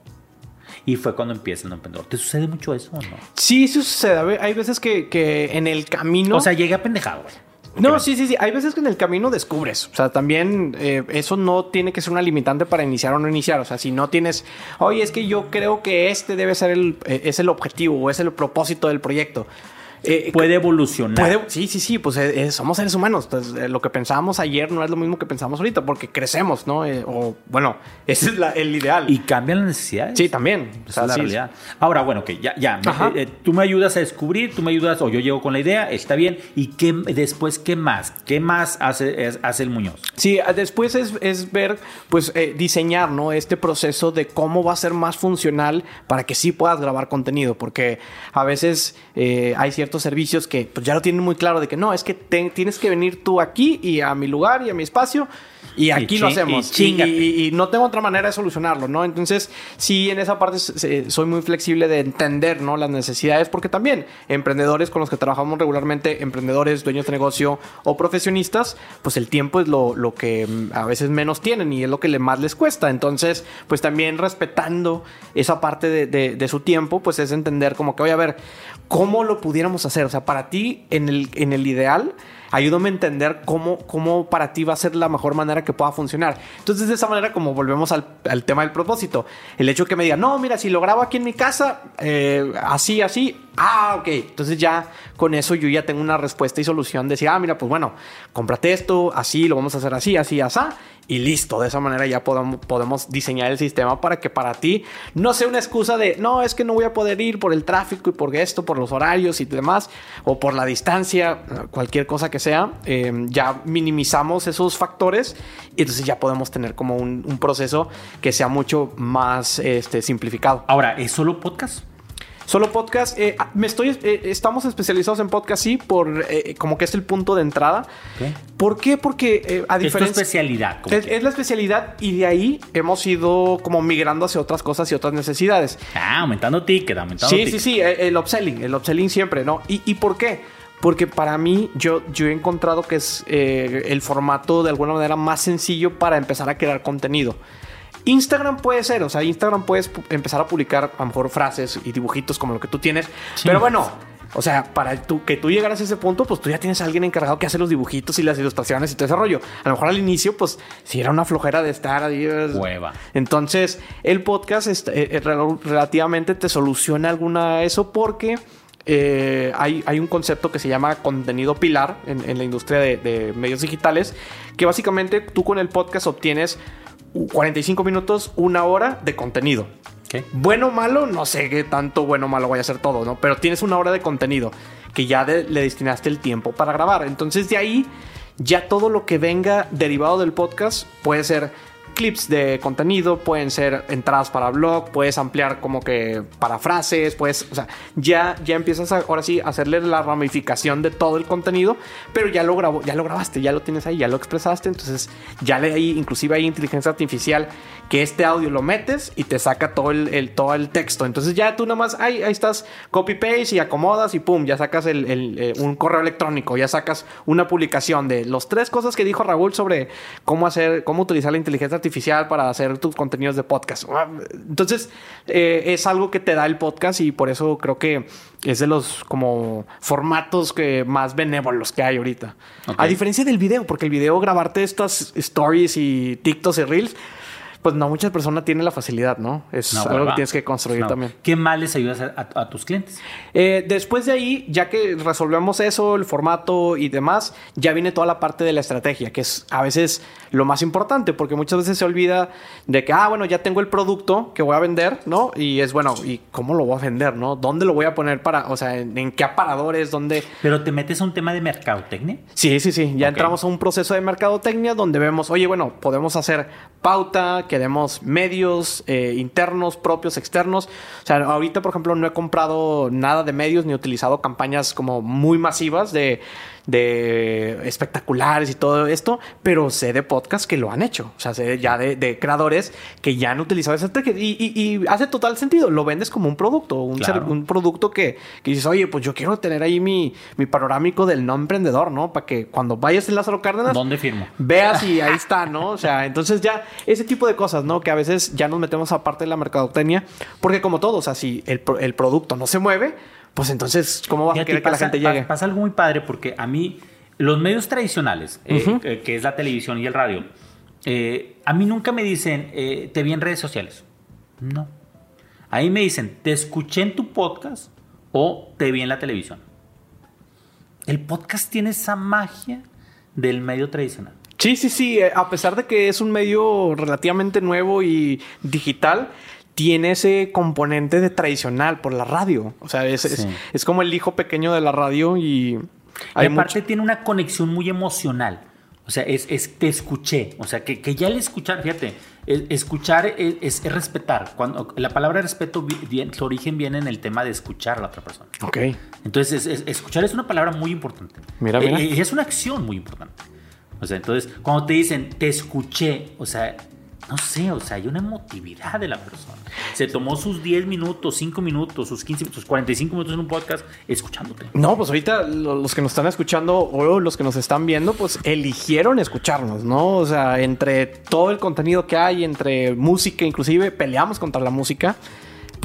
[SPEAKER 2] Y fue cuando empieza el no emprendedor. ¿Te sucede mucho eso o no?
[SPEAKER 1] Sí, sucede. A Hay veces que, que en el camino...
[SPEAKER 2] O sea, llegué a pendejado, güey.
[SPEAKER 1] No, sí, sí, sí. Hay veces que en el camino descubres. O sea, también eh, eso no tiene que ser una limitante para iniciar o no iniciar. O sea, si no tienes, oye, es que yo creo que este debe ser el, eh, es el objetivo o es el propósito del proyecto. Eh,
[SPEAKER 2] Puede evolucionar.
[SPEAKER 1] Puede- sí, sí, sí, pues eh, eh, somos seres humanos. Entonces, eh, lo que pensábamos ayer no es lo mismo que pensamos ahorita porque crecemos, ¿no? Eh, o bueno, ese es la- el ideal.
[SPEAKER 2] Y cambian las necesidades.
[SPEAKER 1] sí, también. O
[SPEAKER 2] Esa
[SPEAKER 1] sea,
[SPEAKER 2] es la
[SPEAKER 1] sí,
[SPEAKER 2] realidad. Ahora, bueno, que ya, ya. eh, eh, tú me ayudas a descubrir, tú me ayudas, o yo llego con la idea, está bien. ¿Y qué después qué más? ¿Qué más hace, es- hace el Muñoz?
[SPEAKER 1] Sí, ah, después es, es ver, pues eh, diseñar, ¿no? Este proceso de cómo va a ser más funcional para que sí puedas grabar contenido, porque a veces eh, hay ciertos servicios que pues, ya lo tienen muy claro de que no, es que te- tienes que venir tú aquí y a mi lugar y a mi espacio y aquí lo hacemos.
[SPEAKER 2] y
[SPEAKER 1] y- y no tengo otra manera de solucionarlo, ¿no? Entonces, sí, en esa parte se- soy muy flexible de entender, ¿no? Las necesidades, porque también emprendedores con los que trabajamos regularmente, emprendedores, dueños de negocio o profesionistas, pues el tiempo es lo, lo que mm, a veces menos tienen y es lo que le más les cuesta. Entonces, pues también respetando esa parte de, de- de su tiempo, pues es entender como que, oye, a ver, ¿cómo lo pudiéramos hacer? O sea, para ti, en el, en el ideal, ayúdame a entender cómo, cómo para ti va a ser la mejor manera que pueda funcionar. Entonces, de esa manera, como volvemos al, al tema del propósito, el hecho que me diga, no, mira, si lo grabo aquí en mi casa, eh, así, así, ah, ok. Entonces, ya con eso yo ya tengo una respuesta y solución de decir, ah, mira, pues bueno, cómprate esto, así, lo vamos a hacer así, así, así. Y listo, de esa manera ya podemos, podemos diseñar el sistema para que para ti no sea una excusa de, no, es que no voy a poder ir por el tráfico y por esto, por los horarios y demás, o por la distancia, cualquier cosa que sea, eh, ya minimizamos esos factores y entonces ya podemos tener como un, un proceso que sea mucho más este, simplificado.
[SPEAKER 2] Ahora, ¿es solo podcast?
[SPEAKER 1] Solo podcast, eh, me estoy, eh, estamos especializados en podcast, sí, por eh, como que es el punto de entrada. ¿Por qué? Porque eh, a
[SPEAKER 2] Es tu
[SPEAKER 1] diferencia...
[SPEAKER 2] especialidad.
[SPEAKER 1] Es, la especialidad y de ahí hemos ido como migrando hacia otras cosas y otras necesidades.
[SPEAKER 2] Ah, aumentando ticket, aumentando
[SPEAKER 1] Sí, sí,
[SPEAKER 2] ticket.
[SPEAKER 1] sí, eh, el upselling, el upselling siempre, ¿no? ¿Y, y por qué? Porque para mí yo, yo he encontrado que es eh, el formato de alguna manera más sencillo para empezar a crear contenido. Instagram puede ser, o sea, Instagram puedes pu- empezar a publicar a lo mejor frases y dibujitos como lo que tú tienes, pero bueno, o sea, para tú, que tú llegaras a ese punto, pues tú ya tienes a alguien encargado que hace los dibujitos y las ilustraciones y todo ese rollo. A lo mejor al inicio, pues si era una flojera de estar ahí.
[SPEAKER 2] Hueva.
[SPEAKER 1] entonces, el podcast es- eh, eh, rel- relativamente te soluciona alguna de eso porque eh, hay, hay un concepto que se llama contenido pilar en, en la industria de, de medios digitales, que básicamente tú con el podcast obtienes 45 minutos, una hora de contenido. Bueno o malo, no sé qué tanto bueno o malo vaya a ser todo, ¿no? Pero tienes una hora de contenido que ya de- le destinaste el tiempo para grabar. Entonces de ahí ya todo lo que venga derivado del podcast puede ser clips de contenido, pueden ser entradas para blog, puedes ampliar como que para frases, puedes, o sea, ya, ya empiezas a, ahora sí a hacerle la ramificación de todo el contenido, pero ya lo grabó, ya lo grabaste, ya lo tienes ahí, ya lo expresaste, entonces ya le hay, inclusive hay inteligencia artificial que este audio lo metes y te saca todo el, todo el texto, entonces ya tú nada más, ahí, ahí estás, copy paste y acomodas y pum, ya sacas el, eh, un correo electrónico, ya sacas una publicación de los tres cosas que dijo Raúl sobre cómo hacer, cómo utilizar la inteligencia artificial artificial para hacer tus contenidos de podcast. Entonces, eh, es algo que te da el podcast y por eso creo que es de los como formatos que más benévolos que hay ahorita. A diferencia del video, porque el video, grabarte estas stories y TikToks y Reels, pues no muchas personas tienen la facilidad, ¿no? Es algo que tienes que construir también.
[SPEAKER 2] ¿Qué más les ayudas a, tus clientes?
[SPEAKER 1] Eh, después de ahí, ya que resolvemos eso, el formato y demás, ya viene toda la parte de la estrategia, que es a veces lo más importante, porque muchas veces se olvida de que, ah, bueno, ya tengo el producto que voy a vender, ¿no? Y es bueno, ¿y cómo lo voy a vender, no? ¿Dónde lo voy a poner para, o sea, en, qué aparadores, dónde...
[SPEAKER 2] Pero te metes a un tema de mercadotecnia.
[SPEAKER 1] Sí, sí, sí. Ya entramos a un proceso de mercadotecnia donde vemos, oye, bueno, podemos hacer pauta, que tenemos medios eh, internos, propios, externos. O sea, ahorita, por ejemplo, no he comprado nada de medios ni utilizado campañas como muy masivas de de espectaculares y todo esto, pero sé de podcasts que lo han hecho. O sea, sé ya de, creadores que ya han utilizado esa técnica y, hace total sentido. Lo vendes como un producto, un, un producto que, dices, oye, pues yo quiero tener ahí mi, mi panorámico del no emprendedor, ¿no? Para que cuando vayas en Lázaro Cárdenas,
[SPEAKER 2] ¿dónde firmo?
[SPEAKER 1] Veas y ahí está, ¿no? O sea, entonces ya ese tipo de cosas, ¿no? Que a veces ya nos metemos aparte de la mercadotecnia, porque como todo, o sea, si el, el producto no se mueve, pues entonces, ¿cómo va a querer que la gente llegue?
[SPEAKER 2] Pasa algo muy padre porque a mí, los medios tradicionales, eh, eh, que es la televisión y el radio, eh, a mí nunca me dicen, te vi en redes sociales. No. Ahí me dicen, te escuché en tu podcast o te vi en la televisión. El podcast tiene esa magia del medio tradicional.
[SPEAKER 1] Sí, sí, sí. A pesar de que es un medio relativamente nuevo y digital, tiene ese componente de tradicional por la radio. O sea, es, es, como el hijo pequeño de la radio y...
[SPEAKER 2] Hay aparte tiene una conexión muy emocional. O sea, es, es te escuché. O sea, que, que ya el escuchar, fíjate, escuchar es, es, respetar. Cuando la palabra respeto, su origen viene en el tema de escuchar a la otra persona.
[SPEAKER 1] Ok.
[SPEAKER 2] Entonces, escuchar es una palabra muy importante.
[SPEAKER 1] Mira, mira.
[SPEAKER 2] Y es una acción muy importante. O sea, entonces, cuando te dicen, te escuché, o sea, no sé, o sea, hay una emotividad de la persona. Se tomó sus 10 minutos, 5 minutos, sus 15, sus 45 minutos en un podcast escuchándote.
[SPEAKER 1] No, pues ahorita los que nos están escuchando o los que nos están viendo, pues eligieron escucharnos, ¿no? O sea, entre todo el contenido que hay, entre música, inclusive peleamos contra la música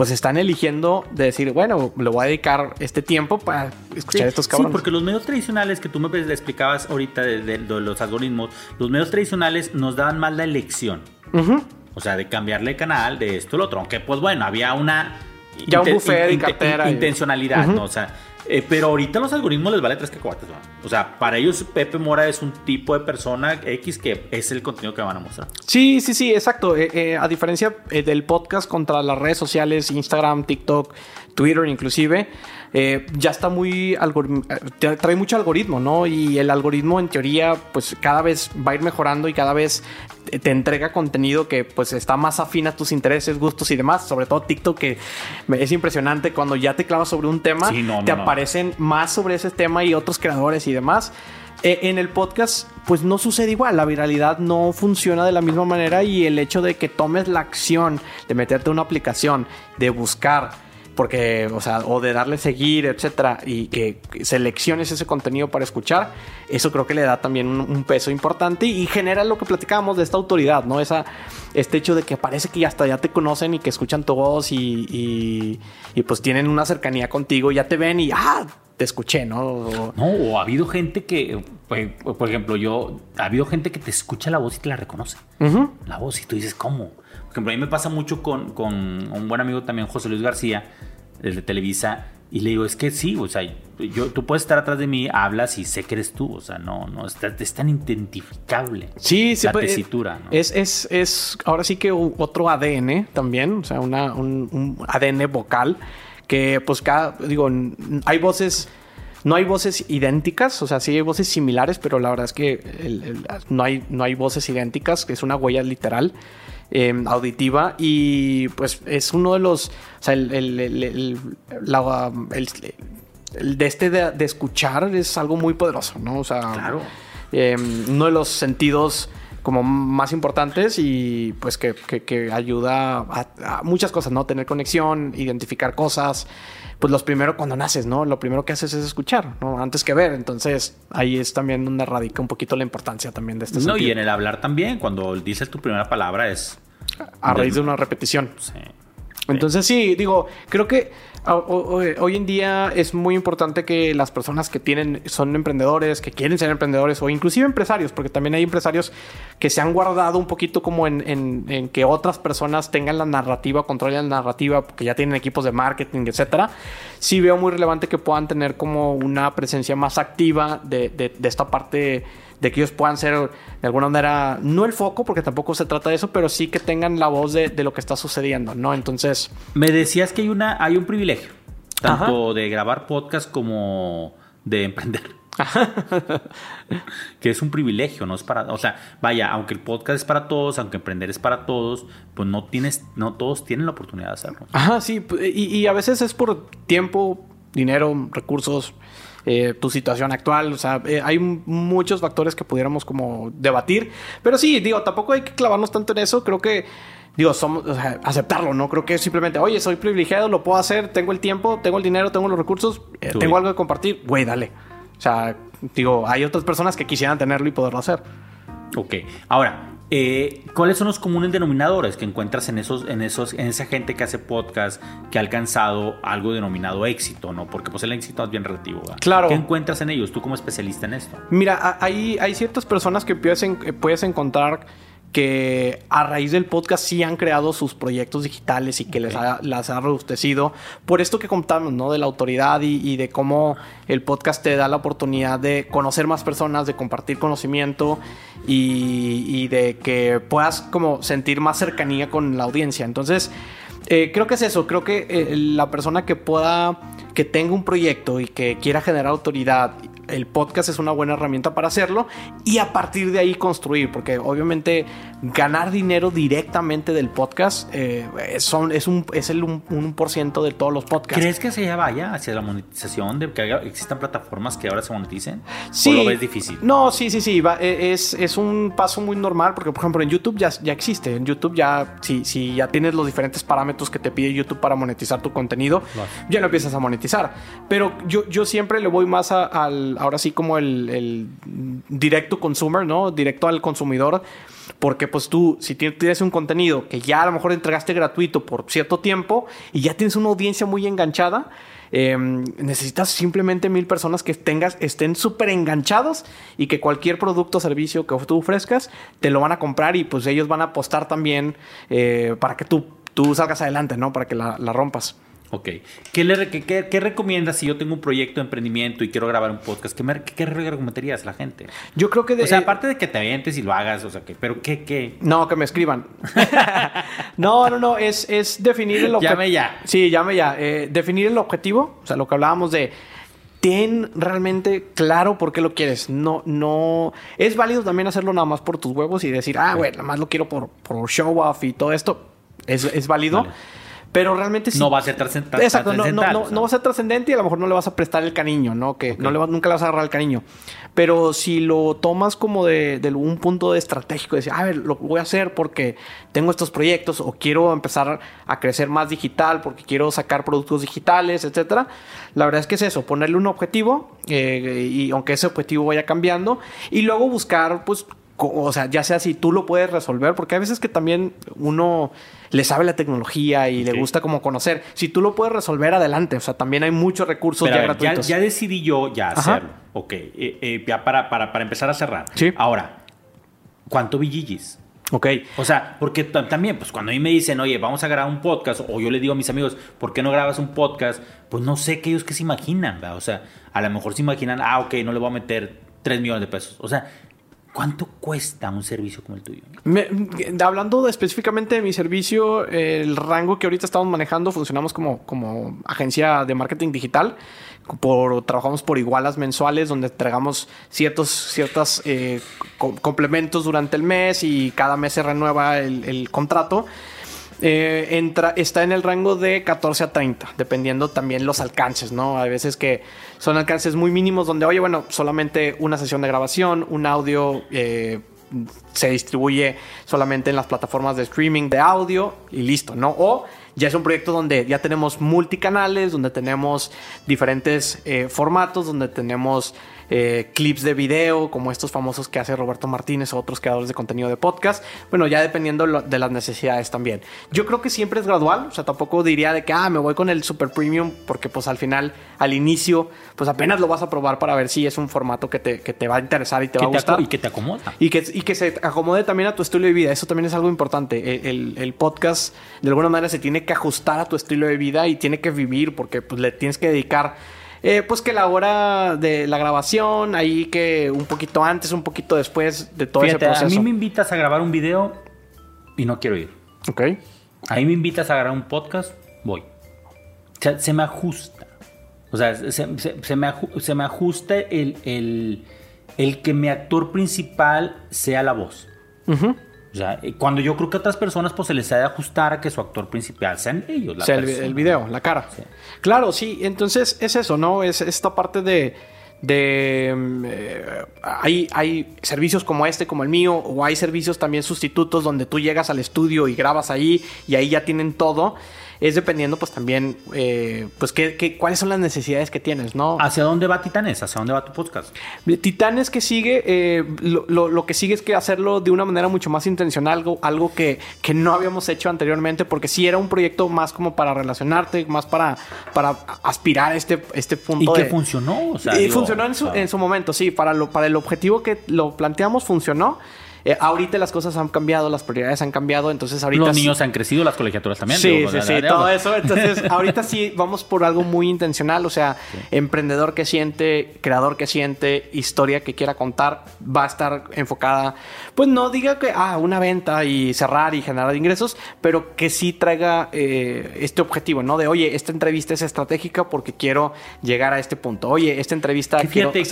[SPEAKER 1] pues están eligiendo de decir, bueno, le voy a dedicar este tiempo para escuchar estos cabrones.
[SPEAKER 2] Sí, porque los medios tradicionales que tú me explicabas ahorita de, los algoritmos, los medios tradicionales nos daban más la elección. O sea, de cambiarle canal, de esto, lo otro. Aunque, pues bueno, había una.
[SPEAKER 1] Ya un buffet cartera.
[SPEAKER 2] intencionalidad, ¿no? O sea, eh, pero ahorita los algoritmos les vale tres cacahuates, ¿no? O sea, para ellos Pepe Mora es un tipo de persona X que es el contenido que van a mostrar.
[SPEAKER 1] Sí, sí, sí, exacto. Eh, eh, a diferencia del podcast contra las redes sociales, Instagram, TikTok, Twitter inclusive, ya está muy, trae mucho algoritmo, ¿no? Y el algoritmo en teoría pues cada vez va a ir mejorando y cada vez te entrega contenido que pues está más afín a tus intereses, gustos y demás, sobre todo TikTok que es impresionante cuando ya te clavas sobre un tema, te aparecen más sobre ese tema y otros creadores y demás. Eh, en el podcast, pues no sucede igual. La viralidad no funciona de la misma manera y el hecho de que tomes la acción de meterte a una aplicación, de buscar, porque, o sea, o de darle seguir, etcétera, y que selecciones ese contenido para escuchar, eso creo que le da también un, peso importante y genera lo que platicábamos de esta autoridad, ¿no? Esa, este hecho de que parece que hasta ya te conocen y que escuchan tu voz y, y, pues tienen una cercanía contigo, ya te ven y, ah, te escuché, ¿no?
[SPEAKER 2] No, o ha habido gente que, pues, por ejemplo, yo, ha habido gente que te escucha la voz y te la reconoce. La voz y tú dices, ¿cómo? Por ejemplo, a mí me pasa mucho con, con un buen amigo también, José Luis García, de Televisa, y le digo, es que sí, o sea, yo, tú puedes estar atrás de mí, hablas y sé que eres tú, o sea, no, no, es, es tan identificable.
[SPEAKER 1] Sí, sí.
[SPEAKER 2] La pues, tesitura, ¿no?
[SPEAKER 1] Es, es, es, ahora sí que otro ADN también, o sea, una, un, un ADN vocal, que pues cada, digo, hay voces no hay voces idénticas, o sea, sí hay voces similares, pero la verdad es que no, hay, no hay voces idénticas, que es una huella literal. Em, auditiva y pues es uno de los, o sea, el, el, el, de este de, escuchar es algo muy poderoso, ¿no? O sea,
[SPEAKER 2] claro.
[SPEAKER 1] Em, uno de los sentidos como más importantes y pues que, que, que ayuda a, a, muchas cosas, ¿no? Tener conexión, identificar cosas. Pues los primero cuando naces, ¿no? Lo primero que haces es escuchar, ¿no? Antes que ver. Entonces ahí es también donde radica un poquito la importancia también de este
[SPEAKER 2] No,
[SPEAKER 1] sentido.
[SPEAKER 2] y en el hablar también, cuando dices tu primera palabra es...
[SPEAKER 1] A raíz de una repetición.
[SPEAKER 2] Sí.
[SPEAKER 1] Entonces sí, digo, creo que hoy en día es muy importante que las personas que tienen, son emprendedores, que quieren ser emprendedores o inclusive empresarios, porque también hay empresarios que se han guardado un poquito como en que otras personas tengan la narrativa, controlen la narrativa, porque ya tienen equipos de marketing, etcétera. Sí veo muy relevante que puedan tener como una presencia más activa de, de- de esta parte de que ellos puedan ser de alguna manera, no el foco, porque tampoco se trata de eso, pero sí que tengan la voz de, de lo que está sucediendo, ¿no? Entonces,
[SPEAKER 2] Me decías que hay, una, hay un privilegio, tanto de grabar podcast como de emprender. que es un privilegio, no es para, o sea, vaya, aunque el podcast es para todos, aunque emprender es para todos, pues no tienes, no todos tienen la oportunidad de hacerlo.
[SPEAKER 1] Ajá, sí, y, y a veces es por tiempo, dinero, recursos, eh, tu situación actual, o sea, eh, hay muchos factores que pudiéramos como debatir, pero sí, digo, tampoco hay que clavarnos tanto en eso, creo que, digo, somos, o sea, aceptarlo, ¿no? Creo que simplemente, oye, soy privilegiado, lo puedo hacer, tengo el tiempo, tengo el dinero, tengo los recursos, eh, tengo algo que compartir, güey, dale. O sea, digo, hay otras personas que quisieran tenerlo y poderlo hacer.
[SPEAKER 2] Ok, ahora, eh, ¿cuáles son los comunes denominadores que encuentras en esos, en esos, en esa gente que hace podcast que ha alcanzado algo denominado éxito, no? Porque pues el éxito es bien relativo. ¿verdad?
[SPEAKER 1] Claro.
[SPEAKER 2] ¿Qué encuentras en ellos? Tú como especialista en esto.
[SPEAKER 1] Mira, hay, hay ciertas personas que puedes, puedes encontrar que a raíz del podcast sí han creado sus proyectos digitales y que les ha, las ha robustecido por esto que contamos, ¿no? De la autoridad y, y de cómo el podcast te da la oportunidad de conocer más personas, de compartir conocimiento y, y de que puedas como sentir más cercanía con la audiencia. Entonces, eh, creo que es eso, creo que eh, la persona que pueda, que tenga un proyecto y que quiera generar autoridad, el podcast es una buena herramienta para hacerlo y a partir de ahí construir, porque obviamente ganar dinero directamente del podcast eh, son, es, un, es el 1% de todos los podcasts.
[SPEAKER 2] ¿Crees que hacia allá vaya, hacia la monetización, de que existan plataformas que ahora se moneticen?
[SPEAKER 1] Sí.
[SPEAKER 2] ¿O lo ves difícil?
[SPEAKER 1] No, sí, sí, sí. va- e- es, es un paso muy normal porque, por ejemplo, en YouTube ya, ya existe. En YouTube ya, si, si ya tienes los diferentes parámetros que te pide YouTube para monetizar tu contenido, ya lo empiezas a monetizar. Pero yo, yo siempre le voy más a- al, ahora sí como el, directo consumer, ¿no? Directo al consumidor. Porque pues tú, si ti- tienes un contenido que ya a lo mejor entregaste gratuito por cierto tiempo y ya tienes una audiencia muy enganchada, eh, necesitas simplemente mil personas que tengas, estén súper enganchados y que cualquier producto o servicio que tú ofrezcas te lo van a comprar y pues ellos van a apostar también eh, para que tú, tú salgas adelante, ¿no? Para que la rompas.
[SPEAKER 2] Ok. ¿Qué, le, qué, qué- recomiendas si yo tengo un proyecto de emprendimiento y quiero grabar un podcast? ¿Qué, me, qué, qué recomendarías a la gente?
[SPEAKER 1] Yo creo que... de-
[SPEAKER 2] O sea,
[SPEAKER 1] eh,
[SPEAKER 2] aparte de que te avientes y lo hagas, o sea, que, pero ¿qué, qué?
[SPEAKER 1] No, que me escriban. no, no, no, es, es definir el objetivo.
[SPEAKER 2] Llame ya.
[SPEAKER 1] Sí, llame ya. Eh, definir el objetivo, o sea, lo que hablábamos de ten realmente claro por qué lo quieres. No, no. Es válido también hacerlo nada más por tus huevos y decir, ah, güey, nada más lo quiero por, por show off y todo esto. Es, es válido.
[SPEAKER 2] Vale.
[SPEAKER 1] Pero realmente sí.
[SPEAKER 2] No va a ser trascend- tra-
[SPEAKER 1] Exacto, no, no, no, no va a ser trascendente y a lo mejor no le vas a prestar el cariño, ¿no? Que no le va- nunca le vas a agarrar el cariño. Pero si lo tomas como de, de un punto de estratégico, de decir, a ver, lo voy a hacer porque tengo estos proyectos o quiero empezar a crecer más digital porque quiero sacar productos digitales, etcétera. La verdad es que es eso, ponerle un objetivo eh, y aunque ese objetivo vaya cambiando y luego buscar, pues, o sea, ya sea si tú lo puedes resolver, porque hay veces que también uno le sabe la tecnología y le gusta como conocer. Si tú lo puedes resolver, adelante. O sea, también hay muchos recursos
[SPEAKER 2] Pero
[SPEAKER 1] ya
[SPEAKER 2] ver,
[SPEAKER 1] gratuitos.
[SPEAKER 2] ya decidí yo ya
[SPEAKER 1] Ajá.
[SPEAKER 2] hacerlo. Ok. eh, eh, ya para, para, para empezar a cerrar.
[SPEAKER 1] Sí.
[SPEAKER 2] Ahora, ¿cuánto BGGs?
[SPEAKER 1] Ok.
[SPEAKER 2] O sea, porque ta- también, pues cuando a mí me dicen, oye, vamos a grabar un podcast, o yo le digo a mis amigos, ¿por qué no grabas un podcast? Pues no sé qué ellos que se imaginan, ¿verdad? O sea, a lo mejor se imaginan, ah, ok, no le voy a meter 3 millones de pesos. O sea, ¿cuánto cuesta un servicio como el tuyo?
[SPEAKER 1] Me- hablando específicamente de mi servicio, el rango que ahorita estamos manejando, funcionamos como, como agencia de marketing digital. Por, trabajamos por igualas mensuales donde entregamos ciertos ciertas, eh, co- complementos durante el mes y cada mes se renueva el contrato. Eh, entra, está en el rango de 14 a 30, dependiendo también los alcances, ¿no? Hay veces que son alcances muy mínimos donde, oye, bueno, solamente una sesión de grabación, un audio eh, se distribuye solamente en las plataformas de streaming de audio y listo, ¿no? O ya es un proyecto donde ya tenemos multicanales, donde tenemos diferentes eh, formatos, donde tenemos eh, clips de video, como estos famosos que hace Roberto Martínez o otros creadores de contenido de podcast. Bueno, ya dependiendo de las necesidades también. Yo creo que siempre es gradual, o sea, tampoco diría de que, ah, me voy con el super premium, porque pues al final, al inicio, pues apenas lo vas a probar para ver si es un formato que te, que te va a interesar y te va a gustar.
[SPEAKER 2] Y que te acomoda.
[SPEAKER 1] Y que, y que se acomode también a tu estilo de vida. Eso también es algo importante. El, el, podcast, de alguna manera, se tiene que ajustar a tu estilo de vida y tiene que vivir, porque pues le tienes que dedicar eh, pues que la hora de la grabación, ahí que un poquito antes, un poquito después de todo ese proceso.
[SPEAKER 2] A mí me invitas a grabar un video y no quiero ir.
[SPEAKER 1] Ok.
[SPEAKER 2] A mí me invitas a grabar un podcast, voy. O sea, se me ajusta. O sea, se, me, ajusta el, el, que mi actor principal sea la voz. O sea, cuando yo creo que a otras personas pues se les ha de ajustar a que su actor principal sean ellos.
[SPEAKER 1] La sea, el, video, la cara. Claro, sí. Entonces es eso, ¿no? Es esta parte de... de eh, hay, hay servicios como este, como el mío, o hay servicios también sustitutos donde tú llegas al estudio y grabas ahí y ahí ya tienen todo es dependiendo pues también eh, pues qué, cuáles son las necesidades que tienes, ¿no?
[SPEAKER 2] ¿Hacia dónde va Titanes? ¿Hacia dónde va tu podcast?
[SPEAKER 1] Titanes que sigue, eh, lo, que sigue es que hacerlo de una manera mucho más intencional, algo, algo que, que, no habíamos hecho anteriormente, porque sí era un proyecto más como para relacionarte, más para, para aspirar a este, este punto.
[SPEAKER 2] Y que funcionó, o
[SPEAKER 1] sea, funcionó en su, en su momento, sí, para, lo, para el objetivo que lo planteamos funcionó. Eh, ahorita las cosas han cambiado, las prioridades han cambiado, entonces ahorita...
[SPEAKER 2] Los niños han crecido, las colegiaturas también.
[SPEAKER 1] Sí, sí, sí, todo eso. Entonces, ahorita sí vamos por algo muy intencional, o sea, emprendedor que siente, creador que siente, historia que quiera contar, va a estar enfocada, pues no diga que, ah, una venta y cerrar y generar ingresos, pero que sí traiga eh, este objetivo, ¿no? De, oye, esta entrevista es estratégica porque quiero llegar a este punto. Oye, esta entrevista...
[SPEAKER 2] quiero que,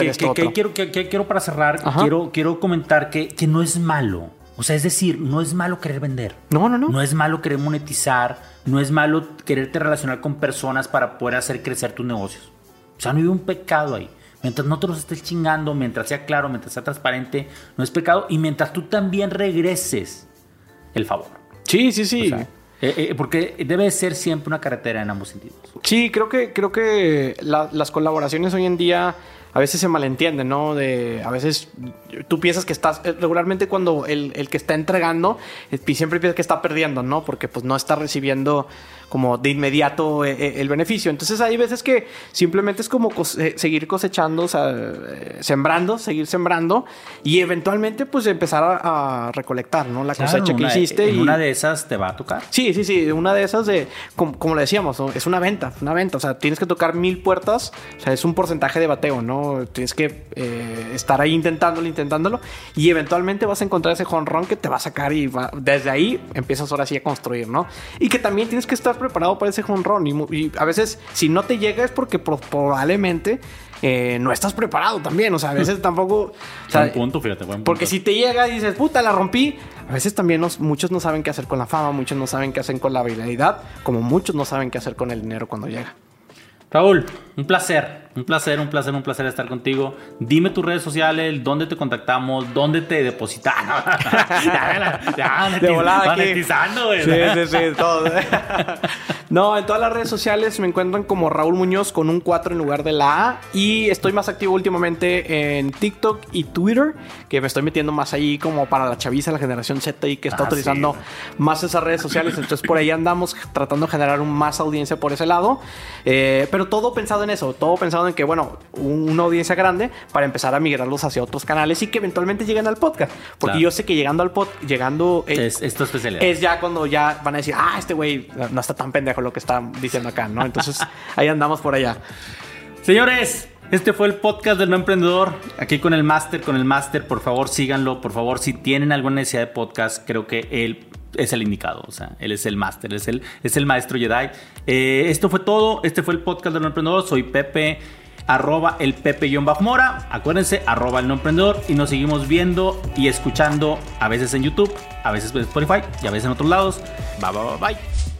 [SPEAKER 2] quiero, que, quiero para cerrar, quiero, quiero comentar que, que no es malo. O sea, es decir, no es malo querer vender.
[SPEAKER 1] No, no, no.
[SPEAKER 2] No es malo querer monetizar. No es malo quererte relacionar con personas para poder hacer crecer tus negocios. O sea, no hay un pecado ahí. Mientras no te los estés chingando, mientras sea claro, mientras sea transparente, no es pecado. Y mientras tú también regreses el favor.
[SPEAKER 1] Sí, sí, sí.
[SPEAKER 2] Eh, eh, porque debe ser siempre una carretera en ambos sentidos.
[SPEAKER 1] Sí, creo que, creo que las colaboraciones hoy en día a veces se malentiende, ¿no? De, a veces tú piensas que estás, eh, regularmente cuando el, el que está entregando, eh, siempre piensas que está perdiendo, ¿no? Porque pues no está recibiendo como de inmediato eh, eh, el beneficio. Entonces hay veces que simplemente es como eh, seguir cosechando, o sea, sembrando, seguir sembrando y eventualmente pues empezar a, recolectar, ¿no? La cosecha que hiciste.
[SPEAKER 2] y una de esas te va a tocar.
[SPEAKER 1] Sí, sí, sí, una de esas de, como, le decíamos, es una venta, una venta, o sea, tienes que tocar mil puertas, o sea, es un porcentaje de bateo, ¿no? Tienes que estar ahí intentándolo, intentándolo y eventualmente vas a encontrar ese jonrón que te va a sacar y desde ahí empiezas ahora sí a construir, ¿no? Y que también tienes que estar preparado para ese run. Y, a veces, si no te llega, es porque probablemente eh, no estás preparado también. O sea, a veces tampoco.
[SPEAKER 2] O punto, fíjate,
[SPEAKER 1] Porque si te llega y dices, puta, la rompí. A veces también muchos no saben qué hacer con la fama, muchos no saben qué hacer con la habilidad, como muchos no saben qué hacer con el dinero cuando llega.
[SPEAKER 2] Raúl, un placer, un placer, un placer, un placer estar contigo. Dime tus redes sociales, dónde te contactamos, dónde te depositamos.
[SPEAKER 1] ya, ya, de volada monetizando, Sí, sí, sí, todo. no, en todas las redes sociales me encuentran como Raúl Muñoz con un 4 en lugar de la A. Y estoy más activo últimamente en TikTok y Twitter, que me estoy metiendo más ahí como para la chaviza, la generación Z y que está ah, utilizando más esas redes sociales. Entonces por ahí andamos tratando de generar un más audiencia por ese lado. Eh, pero todo pensado en eso, todo pensado en que, bueno, una audiencia grande para empezar a migrarlos hacia otros canales y que eventualmente lleguen al podcast. Porque yo sé que llegando al podcast, llegando...
[SPEAKER 2] Eh, es, esto especialidad.
[SPEAKER 1] Es ya cuando ya van a decir, ah, este güey no está tan pendejo lo que está diciendo acá, ¿no? Entonces ahí andamos por allá.
[SPEAKER 2] Señores, este fue el podcast del no emprendedor. Aquí con el máster, con el máster, por favor síganlo, por favor, si tienen alguna necesidad de podcast, creo que él es el indicado, o sea, él es el máster, es el, es el maestro Jedi. Eh, esto fue todo, este fue el podcast del no emprendedor, soy Pepe, arroba el Pepe-Mora, acuérdense, arroba el no emprendedor y nos seguimos viendo y escuchando a veces en YouTube, a veces en Spotify y a veces en otros lados. Bye, bye, bye, bye.